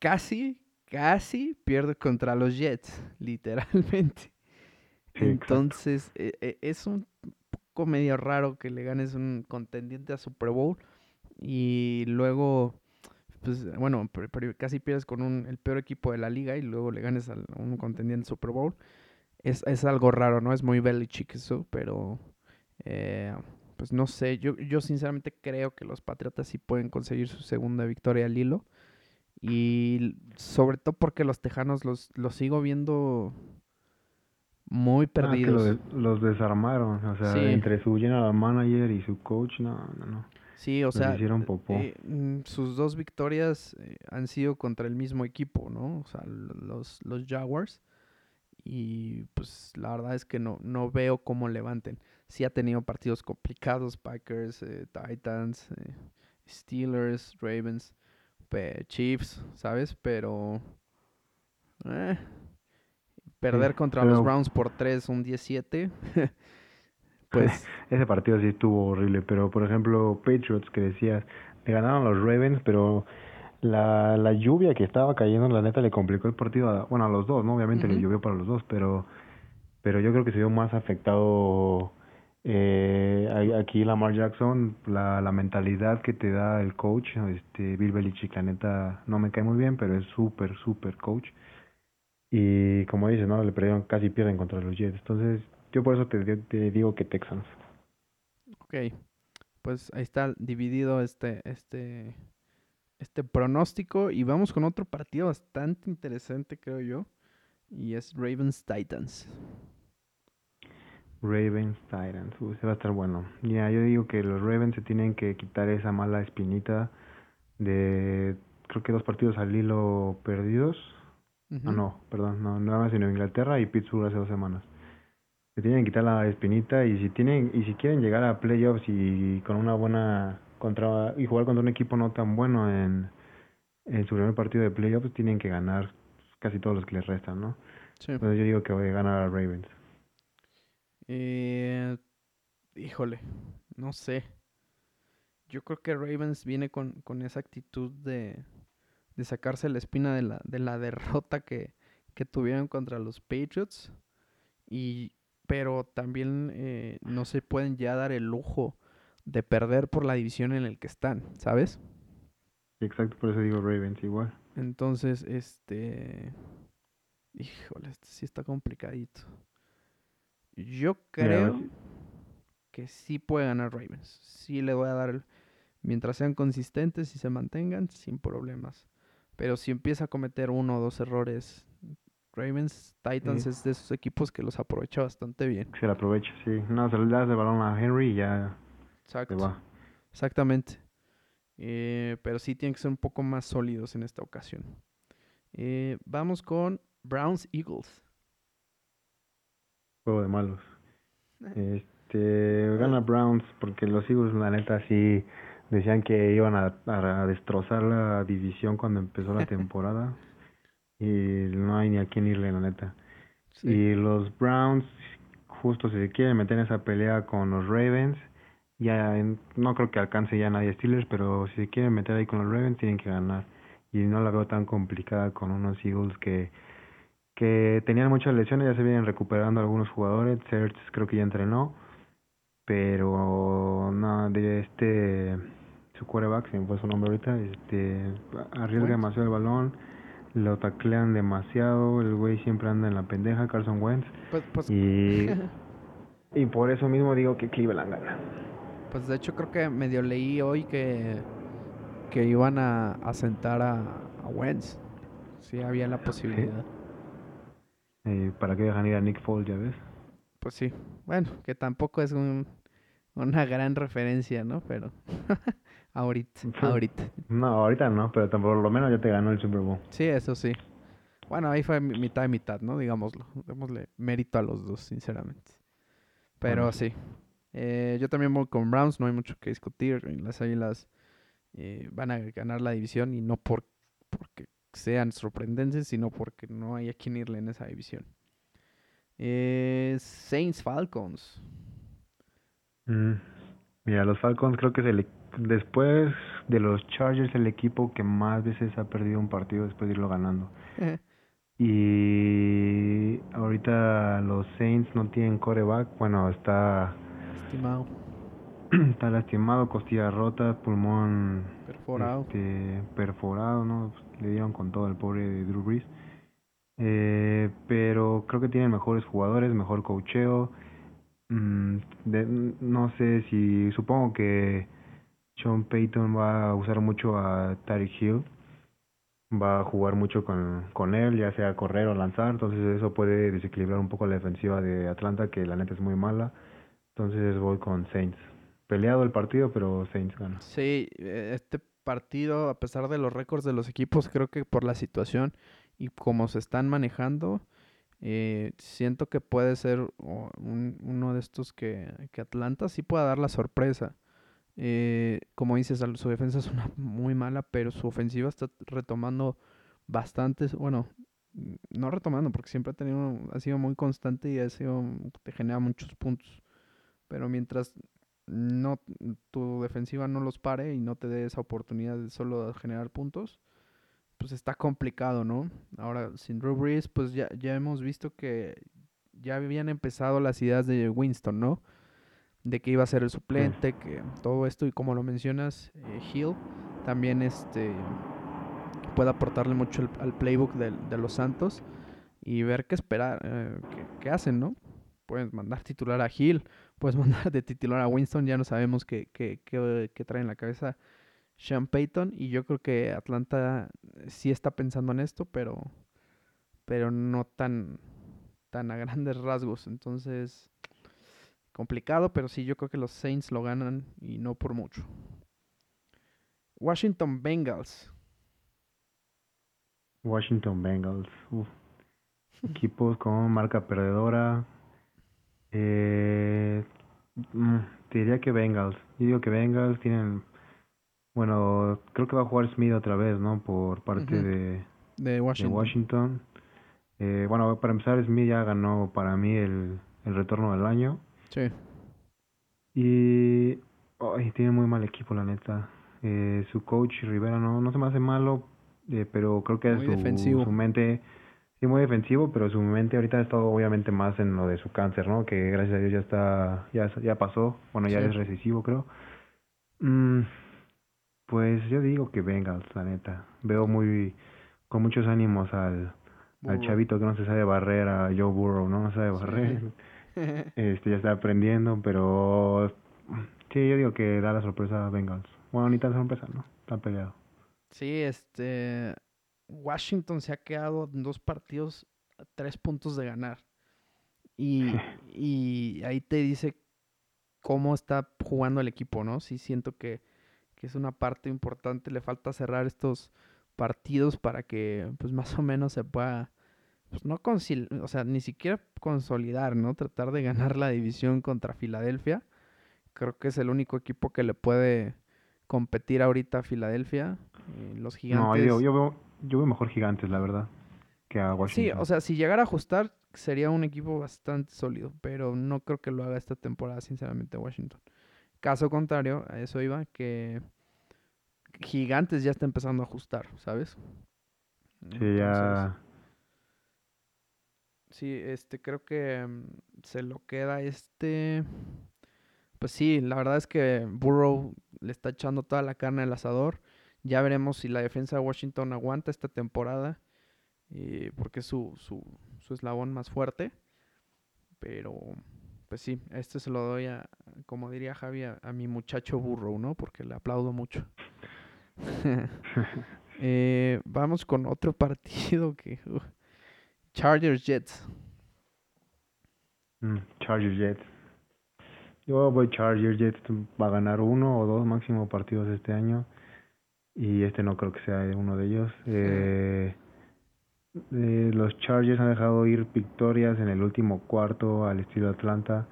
casi, casi pierde contra los Jets. (laughs) Literalmente. Entonces, e- e- es un poco medio raro que le ganes un contendiente a Super Bowl y luego pues bueno, casi pierdes con un, el peor equipo de la liga y luego le ganes a un contendiente Super Bowl. Es, es algo raro, ¿no? Es muy Belichick eso, pero eh, pues no sé. Yo, yo sinceramente creo que los Patriotas sí pueden conseguir su segunda victoria al hilo. Y sobre todo porque los Tejanos los, los sigo viendo muy ah, perdidos. los, desarmaron, o sea, entre su general manager y su coach, no, no, no. Sí, o sea, eh, mm, sus dos victorias eh, han sido contra el mismo equipo, ¿no? O sea, los, los Jaguars. Y pues la verdad es que no, no veo cómo levanten. Sí ha tenido partidos complicados, Packers, eh, Titans, Steelers, Ravens, Chiefs, ¿sabes? Pero... perder contra los Browns por 3, un 17. (laughs) pues (laughs) ese partido sí estuvo horrible, pero por ejemplo, Patriots que decías, le ganaron los Ravens, pero la, la lluvia que estaba cayendo, la neta le complicó el partido a, bueno, a los dos, ¿no? Obviamente le llovió para los dos, pero pero yo creo que se vio más afectado eh, aquí Lamar Jackson, la, la mentalidad que te da el coach, este Bill Belichick, la neta no me cae muy bien, pero es súper, súper coach. Y como dices, ¿no? Le perdieron, casi pierden contra los Jets. Entonces, yo por eso te, digo que Texans. Ok, pues ahí está dividido este, este, este pronóstico y vamos con otro partido bastante interesante, creo yo, y es Ravens Titans. Ravens Titans, Uy, se va a estar bueno. Ya, yo digo que los Ravens se tienen que quitar esa mala espinita de, creo que dos partidos al hilo perdidos. Ah, no, perdón, no, no más sino Inglaterra y Pittsburgh hace dos semanas se tienen que quitar la espinita y si tienen y si quieren llegar a playoffs y con una buena contra y jugar contra un equipo no tan bueno en, en su primer partido de playoffs tienen que ganar casi todos los que les restan, ¿no? Entonces yo digo que voy a ganar a Ravens. Eh, híjole, no sé. Yo creo que Ravens viene con, con esa actitud de, de sacarse la espina de la, de la derrota que, que tuvieron contra los Patriots. Y pero también eh, no se pueden ya dar el lujo de perder por la división en el que están, ¿sabes? Exacto, por eso digo Ravens igual. Entonces, este... Híjole, este sí está complicadito. Yo creo que sí puede ganar Ravens. Sí le voy a dar, el... mientras sean consistentes y se mantengan, sin problemas. Pero si empieza a cometer uno o dos errores Ravens, Titans es de esos equipos que los aprovecha bastante bien. Se lo aprovecha, sí. No, se le das de balón a Henry y ya Exacto. va. Exactamente. Eh, pero sí tienen que ser un poco más sólidos en esta ocasión. Eh, vamos con Browns Eagles. Juego de malos. (laughs) Este, gana Browns porque los Eagles, la neta, sí decían que iban a destrozar la división cuando empezó la (laughs) temporada y no hay ni a quién irle, la neta. Y los Browns, justo si se quieren meter en esa pelea con los Ravens, ya no creo que alcance ya nadie Steelers, pero si se quieren meter ahí con los Ravens, tienen que ganar. Y no la veo tan complicada con unos Eagles que que tenían muchas lesiones, ya se vienen recuperando algunos jugadores, Serge creo que ya entrenó, pero no, de este, su quarterback, se me fue su nombre ahorita, este, arriesga demasiado el balón, lo taclean demasiado, el güey siempre anda en la pendeja, Carson Wentz. Pues, pues... Y, (laughs) y por eso mismo digo que Cleveland gana. Pues de hecho creo que medio leí hoy que, que iban a, a sentar a, a Wentz. Sí, había la posibilidad. Eh, ¿Para qué dejan ir a Nick Foles, ya ves? Pues sí. Bueno, que tampoco es un, una gran referencia, ¿no? Pero (laughs) ahorita, ahorita. No, ahorita no, pero por lo menos ya te ganó el Super Bowl. Sí, eso sí. Bueno, ahí fue mitad y mitad, ¿no? Digámoslo. Démosle mérito a los dos, sinceramente. Pero sí. Eh, yo también voy con Browns, no hay mucho que discutir. Las Águilas eh, van a ganar la división y no por, porque sean sorprendentes, sino porque no hay a quien irle en esa división. Eh, Saints Falcons. Mm. Mira, los Falcons creo que es el, después de los Chargers el equipo que más veces ha perdido un partido después de irlo ganando. y ahorita los Saints no tienen coreback, bueno, está lastimado. (clears throat) está lastimado, costilla rota, pulmón Perforado. Este, perforado, ¿no? Le dieron con todo el pobre de Drew Brees. Eh, pero creo que tienen mejores jugadores, mejor cocheo. Mm, no sé si, supongo que Sean Payton va a usar mucho a Tariq Hill. Va a jugar mucho con, con él, ya sea correr o lanzar. Entonces eso puede desequilibrar un poco la defensiva de Atlanta, que la neta es muy mala. Entonces voy con Saints. Peleado el partido, pero Saints gana. Sí, eh, este partido, a pesar de los récords de los equipos, creo que por la situación y cómo se están manejando, eh, siento que puede ser uno de estos que, que, Atlanta sí pueda dar la sorpresa. Eh, como dices, su defensa es una muy mala, pero su ofensiva está retomando bastantes, bueno, no retomando, porque siempre ha tenido, ha sido muy constante y ha sido, te genera muchos puntos. Pero mientras no tu defensiva no los pare y no te dé esa oportunidad de solo generar puntos, pues está complicado, ¿no? Ahora, sin Drew Brees, pues ya, ya hemos visto que ya habían empezado las ideas de Winston, ¿no? De que iba a ser el suplente, que todo esto, y como lo mencionas, eh, Hill también este puede aportarle mucho al playbook de, los Santos y ver qué esperar, eh, qué, hacen, ¿no? Pueden mandar titular a Hill, puedes (laughs) mandar de titular a Winston, ya no sabemos qué, qué, qué, qué trae en la cabeza sean Payton y yo creo que Atlanta sí está pensando en esto, pero pero no tan tan a grandes (laughs) rasgos, entonces complicado, pero sí yo creo que los Saints lo ganan y no por mucho. Washington Bengals. Washington Bengals. (laughs) Equipos con marca perdedora. Eh, mm, te diría que Bengals. Yo digo que Bengals tienen bueno, creo que va a jugar Smith otra vez, ¿no? Por parte de, de Washington. Eh, bueno, para empezar, Smith ya ganó para mí el, el retorno del año. Sí. Y tiene muy mal equipo, la neta. Eh, su coach Rivera no, no se me hace malo, eh, pero creo que su, su mente, sí, muy defensivo, pero su mente ahorita ha estado obviamente más en lo de su cáncer, ¿no? Que gracias a Dios ya está, ya, ya pasó, bueno, ya es recesivo, creo. Mm, pues yo digo que venga, la neta. Veo muy con muchos ánimos al, al chavito que no se sabe barrer, a Joe Burrow, ¿no? No sabe barrer. (laughs) este ya está aprendiendo, pero sí, yo digo que da la sorpresa a Bengals. Bueno, ni tan sorpresa, ¿no? Está peleado. Sí, este Washington se ha quedado en dos partidos a tres puntos de ganar. Y, (laughs) y ahí te dice cómo está jugando el equipo, ¿no? Sí siento que que es una parte importante. Le falta cerrar estos partidos para que, pues (laughs) más o menos se pueda, pues no o sea, ni siquiera consolidar, ¿no? Tratar de ganar la división contra Filadelfia. Creo que es el único equipo que le puede competir ahorita a Filadelfia. Eh, los gigantes. No, yo, veo, yo veo mejor gigantes, la verdad, que a Washington. Sí, o sea, si llegara a ajustar, sería un equipo bastante sólido, pero no creo que lo haga esta temporada, sinceramente, Washington. Caso contrario, a eso iba, que Gigantes ya está empezando a ajustar, ¿sabes? Sí, ya. Sí, este, creo que mm, se lo queda este. Pues sí, la verdad es que Burrow le está echando toda la carne al asador. Ya veremos si la defensa de Washington aguanta esta temporada. Eh, porque es su, su, su eslabón más fuerte. Pero pues sí, este se lo doy a, como diría Javi, a, mi muchacho burro, ¿no? Porque le aplaudo mucho. (laughs) (laughs) Eh, vamos con otro partido que... Chargers Jets. Mm, Chargers Jets. Yo voy Chargers Jets. Va a ganar uno o dos máximo partidos este año. Y este no creo que sea uno de ellos. Eh, eh, los Chargers han dejado ir victorias en el último cuarto al estilo Atlanta,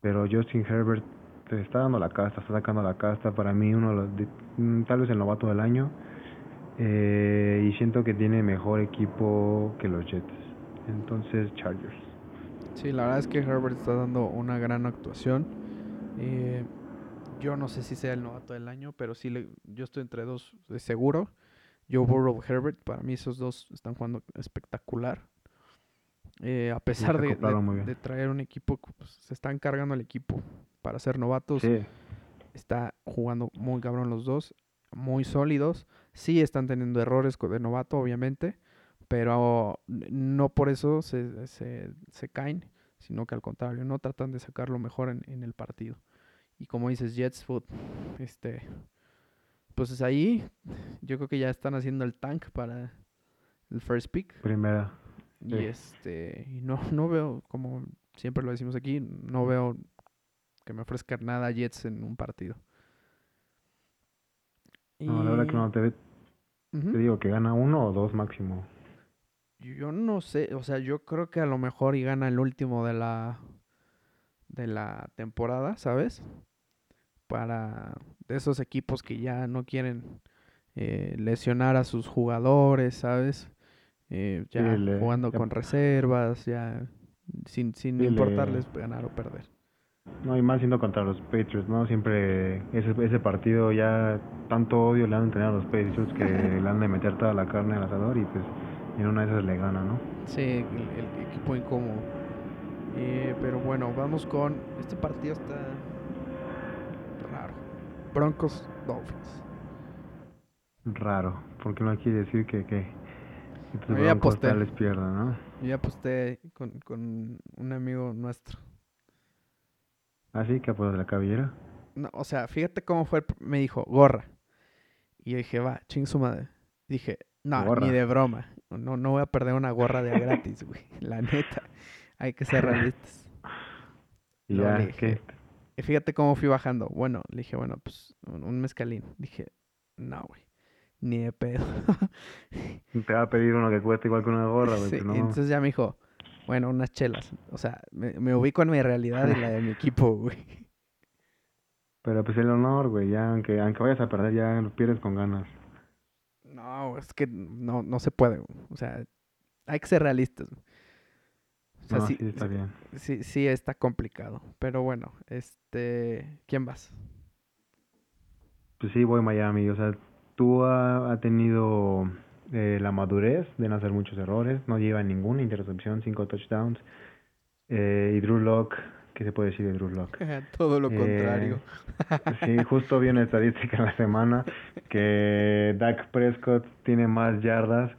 pero Justin Herbert está dando la casta, está sacando la casta. Para mí, uno de los, mm, tal vez el novato del año. Eh, y siento que tiene mejor equipo que los Jets. Entonces, Chargers. Sí, la verdad es que Herbert está dando una gran actuación. Eh, yo no sé si sea el novato del año, pero sí le, yo estoy entre dos de seguro. Joe Burrow, Herbert, para mí esos dos están jugando espectacular. Eh, a pesar de, de, traer un equipo, pues, se están cargando el equipo para ser novatos. Está jugando muy cabrón los dos. muy sólidos. Sí están teniendo errores de novato, obviamente, pero no por eso se, se, se caen, sino que al contrario, no tratan de sacar lo mejor en, en el partido. Y como dices, Jets Food, este, pues es ahí, yo creo que ya están haciendo el tank para el first pick. Primera. Y este, y no, no veo, como siempre lo decimos aquí, no veo que me ofrezca nada Jets en un partido. No, la verdad que no te, te digo que gana uno o dos máximo. Yo no sé, o sea, yo creo que a lo mejor y gana el último de la de la temporada, ¿sabes? Para esos equipos que ya no quieren eh, lesionar a sus jugadores, ¿sabes? Eh, ya jugando con reservas, ya sin, sin importarles ganar o perder. No, y más siendo contra los Patriots, ¿no? Siempre ese, ese partido ya tanto odio le han tenido a los Patriots que (laughs) le han de meter toda la carne al asador y pues en una de esas le gana, ¿no? Sí, el, equipo incómodo. Eh, pero bueno, vamos con... Este partido está. Broncos Dolphins. Raro, porque no quiere decir que, que, que ya aposté. les pierda, ¿no? Yo ya aposté con, con un amigo nuestro. ¿Ah, sí? ¿Qué de la cabellera? No, o sea, fíjate cómo fue. Me dijo, gorra. Y yo dije, va, ching su madre. Dije, no, ni de broma. No, no voy a perder una gorra de gratis, güey. (laughs) La neta. Hay que ser realistas. (laughs) Y ya, ¿qué? Y fíjate cómo fui bajando. Bueno, le dije, bueno, pues un mezcalín. Dije, no, güey. Ni de pedo. (laughs) Te va a pedir uno que cueste igual que una gorra, güey. Sí, entonces ya me dijo, bueno, unas chelas. O sea, me, ubico en mi realidad y la de mi equipo, (laughs) güey. Pero pues el honor, güey, ya aunque, aunque vayas a perder, ya lo pierdes con ganas. No, es que no, no se puede, güey. O sea, hay que ser realistas. O sea, sí, está bien. Sí, sí está complicado. Pero bueno, este, ¿quién vas? Pues sí, voy a Miami. O sea, tú ha, ha tenido eh, la madurez de no hacer muchos errores, no lleva ninguna intercepción, cinco touchdowns. Eh, y Drew Locke, ¿qué se puede decir de Drew Locke? (laughs) Todo lo contrario. Eh, sí, justo vi una estadística en la semana que Dak Prescott tiene más yardas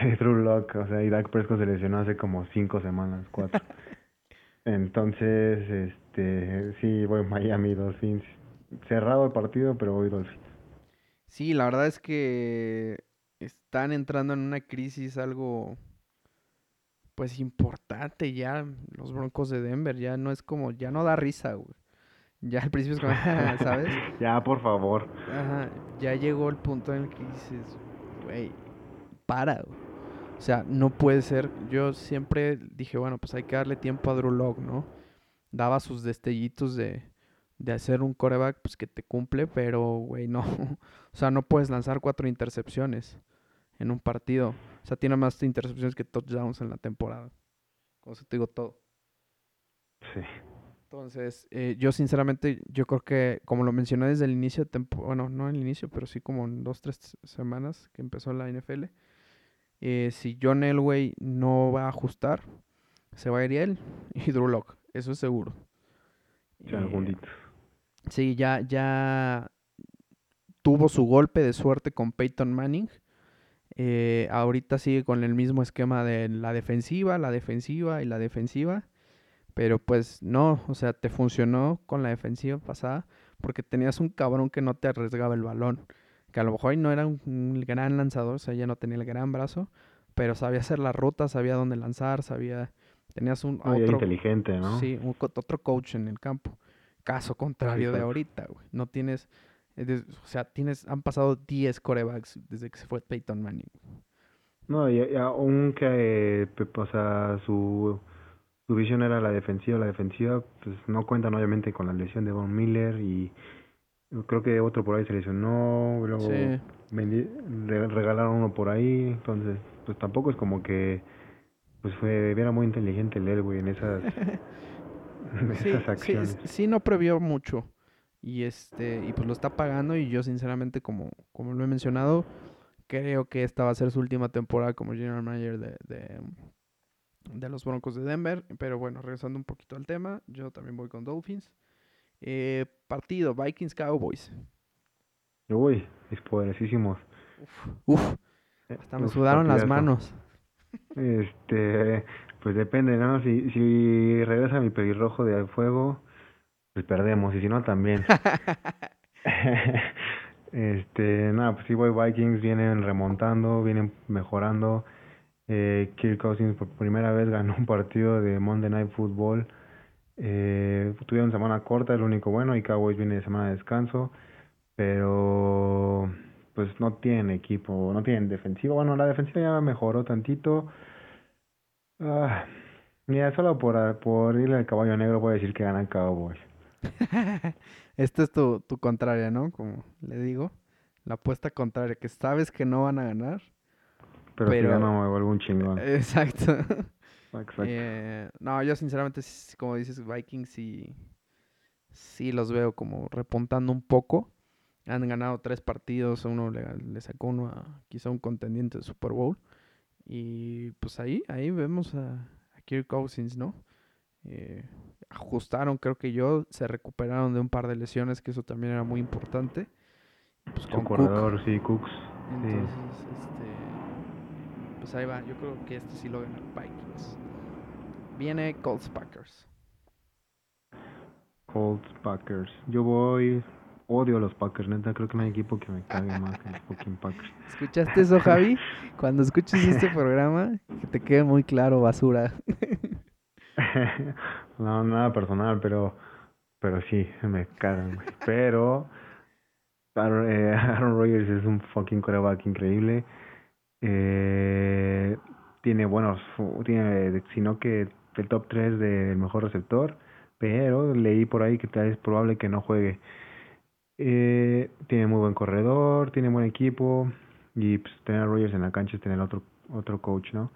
que Drew Locke, o sea, y Dak Prescott se lesionó hace como cinco semanas, cuatro. (laughs) Entonces, este, sí, voy Miami Dolphins. Cerrado el partido, pero voy Dolphins. Sí, la verdad es que están entrando en una crisis algo pues importante ya los Broncos de Denver ya no es como ya no da risa güey ya al principio es como (laughs) sabes (laughs) ya por favor Ajá, ya llegó el punto en el que dices güey para o sea no puede ser yo siempre dije bueno pues hay que darle tiempo a Drew Lock no daba sus destellitos de de hacer un coreback pues que te cumple pero güey no (laughs) o sea no puedes lanzar cuatro intercepciones en un partido. O sea, tiene más intercepciones que touchdowns en la temporada. Con eso te digo todo. Sí. Entonces, eh, yo sinceramente, yo creo que, como lo mencioné desde el inicio de temporada, bueno, no en el inicio, pero sí como en dos, tres semanas que empezó la NFL, eh, si John Elway no va a ajustar, se va a ir él (laughs) y Drew eso es seguro. Ya, eh, sí, ya, ya tuvo su golpe de suerte con Peyton Manning eh, ahorita sigue con el mismo esquema de la defensiva, la defensiva y la defensiva. Pero pues no, o sea, te funcionó con la defensiva pasada porque tenías un cabrón que no te arriesgaba el balón. Que a lo mejor no era un, gran lanzador, o sea, ya no tenía el gran brazo, pero sabía hacer la ruta, sabía dónde lanzar, sabía... Tenías un otro... inteligente, ¿no? Sí, otro coach en el campo. Caso contrario de ahorita, güey. No tienes o sea, tienes, han pasado 10 corebacks desde que se fue Peyton Manning. No, y, aunque o sea, su, su visión era la defensiva, la defensiva, pues no cuentan obviamente con la lesión de Von Miller y creo que otro por ahí se lesionó, luego regalaron uno por ahí, entonces pues tampoco es como que pues fue era muy inteligente el güey en esas, (laughs) esas acciones. Sí, sí, no previó mucho. Y este, y pues lo está pagando. Y yo sinceramente, como, como lo he mencionado, creo que esta va a ser su última temporada como general manager de, de, de los Broncos de Denver. Pero bueno, regresando un poquito al tema, yo también voy con Dolphins. Eh, partido, Vikings Cowboys. Uy, es poderosísimos. Uf, uf. Eh, Hasta me uf, sudaron las manos. Este, pues depende, ¿no? Si, si regresa mi pelirrojo de fuego, pues perdemos, y si no, también. (laughs) Este, nada, pues sí, voy Vikings, vienen remontando, vienen mejorando. Eh, Kirk Cousins por primera vez ganó un partido de Monday Night Football. Eh, tuvieron semana corta, es lo único bueno, y Cowboys viene de semana de descanso, pero pues no tienen equipo, no tienen defensiva. Bueno, la defensiva ya mejoró tantito. Ah, mira, solo por, por irle al caballo negro voy a decir que gana el Cowboys. (laughs) Esta es tu, tu contraria, ¿no? Como le digo, la apuesta contraria, que sabes que no van a ganar, Pero si pero... gana me vuelvo un chingón. (laughs) Exacto. Exacto. Eh, no, yo sinceramente, como dices, Vikings sí, sí los veo como repuntando un poco. Han ganado tres partidos, uno le, le sacó uno a quizá un contendiente de Super Bowl. Y pues ahí, ahí vemos a, a Kirk Cousins, ¿no? Eh, ajustaron, creo que yo, se recuperaron de un par de lesiones, que eso también era muy importante. Pues con Cook, corredor, sí, Cooks. Sí. entonces, este, pues ahí va. Yo creo que este sí lo gana Vikings. Viene Colts Packers. Colts, Packers. Yo voy. Odio a los Packers, neta. Creo que no hay equipo que me cague más que los fucking Packers. (laughs) ¿Escuchaste eso, Javi? Cuando escuches este (laughs) programa, que te quede muy claro, basura. (laughs) no, nada personal, pero. Pero sí, me cagan, güey. Pero. Aaron, eh, Aaron Rodgers es un fucking quarterback increíble. Eh, tiene buenos. Tiene, sino que el top 3 del mejor receptor. Pero leí por ahí que es probable que no juegue. Eh, tiene muy buen corredor, tiene buen equipo y pues tener a Rodgers en la cancha es tener otro otro coach, ¿no?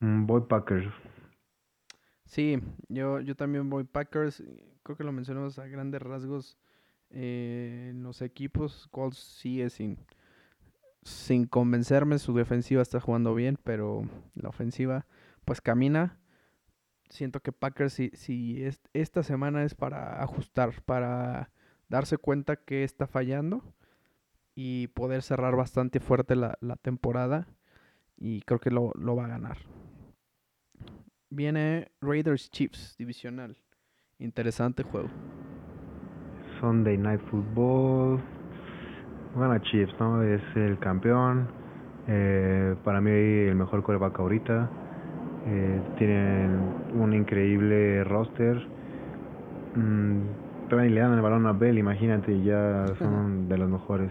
Mm, voy Packers. Sí, yo, yo también voy Packers. Creo que lo mencionamos a grandes rasgos. eh, en los equipos, Colts sigue sin, sin convencerme. Su defensiva está jugando bien, pero la ofensiva, pues camina. Siento que Packers, si, si es- esta semana es para ajustar, para darse cuenta que está fallando y poder cerrar bastante fuerte la, la temporada. Y creo que lo, lo va a ganar. Viene Raiders Chiefs, divisional. Interesante juego. Sunday Night Football. Gana Chiefs, ¿no? Es el campeón. Eh, para mí el mejor quarterback ahorita. Eh, tienen un increíble roster. Mm, todavía le dan el balón a Bell, imagínate, y ya son de los mejores.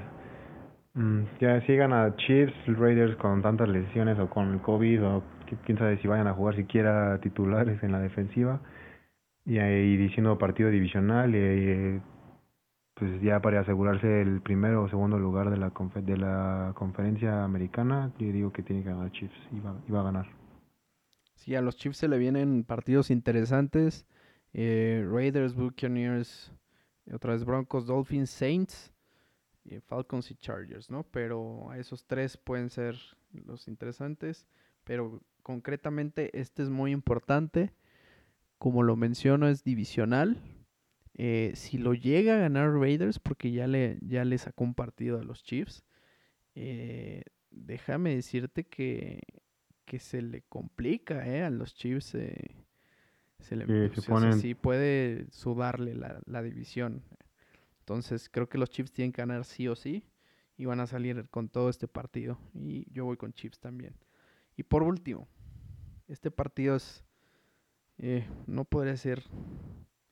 Mm, ya si gana Chiefs, Raiders con tantas lesiones o con el COVID o qui- quién sabe si vayan a jugar siquiera titulares en la defensiva y ahí diciendo partido divisional y, eh, pues ya para asegurarse el primero o segundo lugar de la de la conferencia americana, yo digo que tiene que ganar Chiefs y va, a ganar. Sí, a los Chiefs se le vienen partidos interesantes. eh, Raiders, Buccaneers, otra vez Broncos, Dolphins, Saints, eh, Falcons y Chargers, ¿no? Pero a esos tres pueden ser los interesantes. Pero concretamente este es muy importante. Como lo menciono, es divisional. Eh, si lo llega a ganar Raiders, porque ya le, ya le sacó un partido a los Chiefs, eh, déjame decirte que, que se le complica eh, a los Chiefs. eh, se le, Sí, se pues, o sea, ponen- sí puede sudarle la, la división. Entonces creo que los Chiefs tienen que ganar sí o sí y van a salir con todo este partido. Y yo voy con Chiefs también. Y por último, este partido es, eh, no podría ser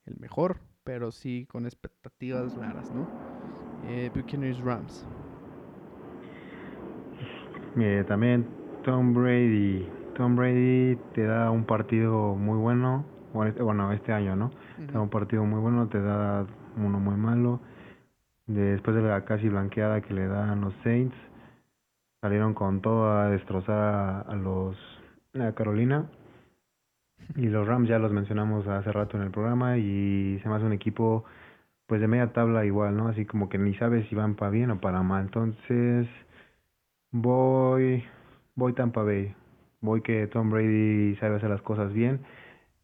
el mejor, pero sí con expectativas raras, ¿no? Eh, Buccaneers Rams. Mire, también Tom Brady, Tom Brady te da un partido muy bueno, bueno este, este año, ¿no? Te da un partido muy bueno, te da uno muy malo. Después de la casi blanqueada que le dan los Saints, salieron con todo a destrozar a, a los a Carolina. Y los Rams ya los mencionamos hace rato en el programa y se me hace un equipo pues de media tabla igual, ¿no? Así como que ni sabes si van para bien o para mal. Entonces, voy voy Tampa Bay. Voy que Tom Brady sabe hacer las cosas bien.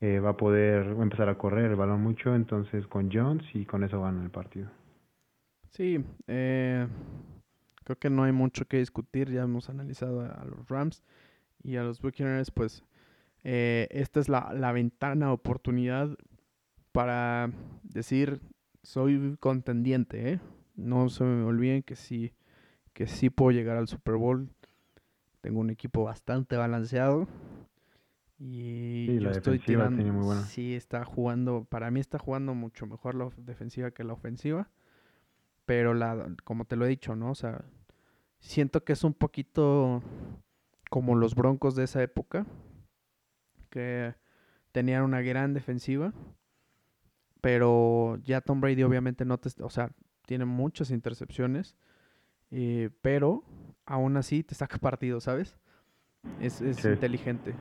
eh, va a poder empezar a correr el balón mucho, entonces con Jones y con eso gana el partido. Sí, eh, creo que no hay mucho que discutir. Ya hemos analizado a los Rams y a los Buccaneers, pues eh, esta es la, la ventana, oportunidad para decir soy contendiente, ¿eh? No se me olviden que sí, que sí puedo llegar al Super Bowl. Tengo un equipo bastante balanceado. Y yo estoy tirando. Sí, está jugando. Para mí está jugando mucho mejor la defensiva que la ofensiva. Pero la, como te lo he dicho, ¿no? O sea, siento que es un poquito como los Broncos de esa época. Que tenían una gran defensiva. Pero ya Tom Brady obviamente no te... O sea, tiene muchas intercepciones. Eh, pero aún así te saca (laughs) partido, ¿sabes? Es, es inteligente.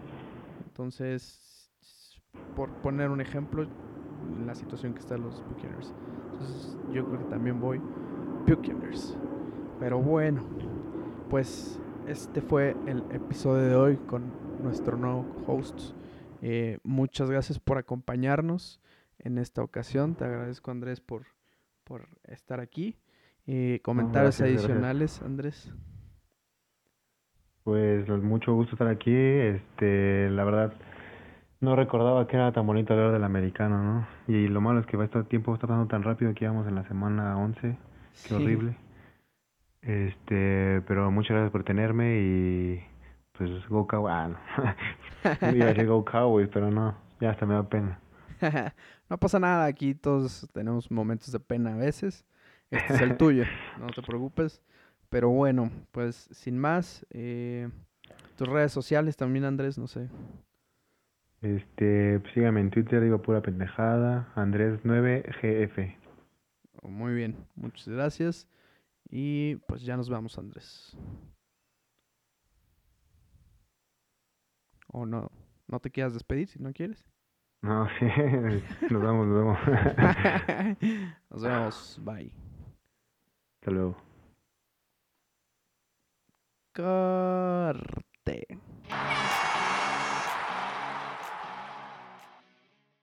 Entonces, por poner un ejemplo, en la situación que están los Buccaneers. Entonces, yo creo que también voy Buccaneers. Pero bueno, pues este fue el episodio de hoy con nuestro nuevo host. Eh, muchas gracias por acompañarnos en esta ocasión. Te agradezco, Andrés, por, por estar aquí. Eh, comentarios adicionales, Andrés. Pues mucho gusto estar aquí. Este, la verdad, no recordaba que era tan bonito hablar del americano, ¿no? Y lo malo es que va este tiempo está pasando tan rápido que íbamos en la semana 11. Qué horrible. Este, pero muchas gracias por tenerme y pues Go Cowboys. Ah, no. Iba a decir Go Cowboys, pero no, ya hasta me da pena. (laughs) no pasa nada, aquí todos tenemos momentos de pena a veces. Este es el (laughs) tuyo, no te preocupes. Pero bueno, pues sin más, eh, tus redes sociales también, Andrés, no sé. Este, pues sígame en Twitter, digo pura pendejada, Andrés9GF. Muy bien, muchas gracias. Y pues ya nos vamos, Andrés. O no, no te quieras despedir si no quieres. No, (laughs) sí, nos vemos, nos vemos. (laughs) nos vemos, bye. Hasta luego. Corte.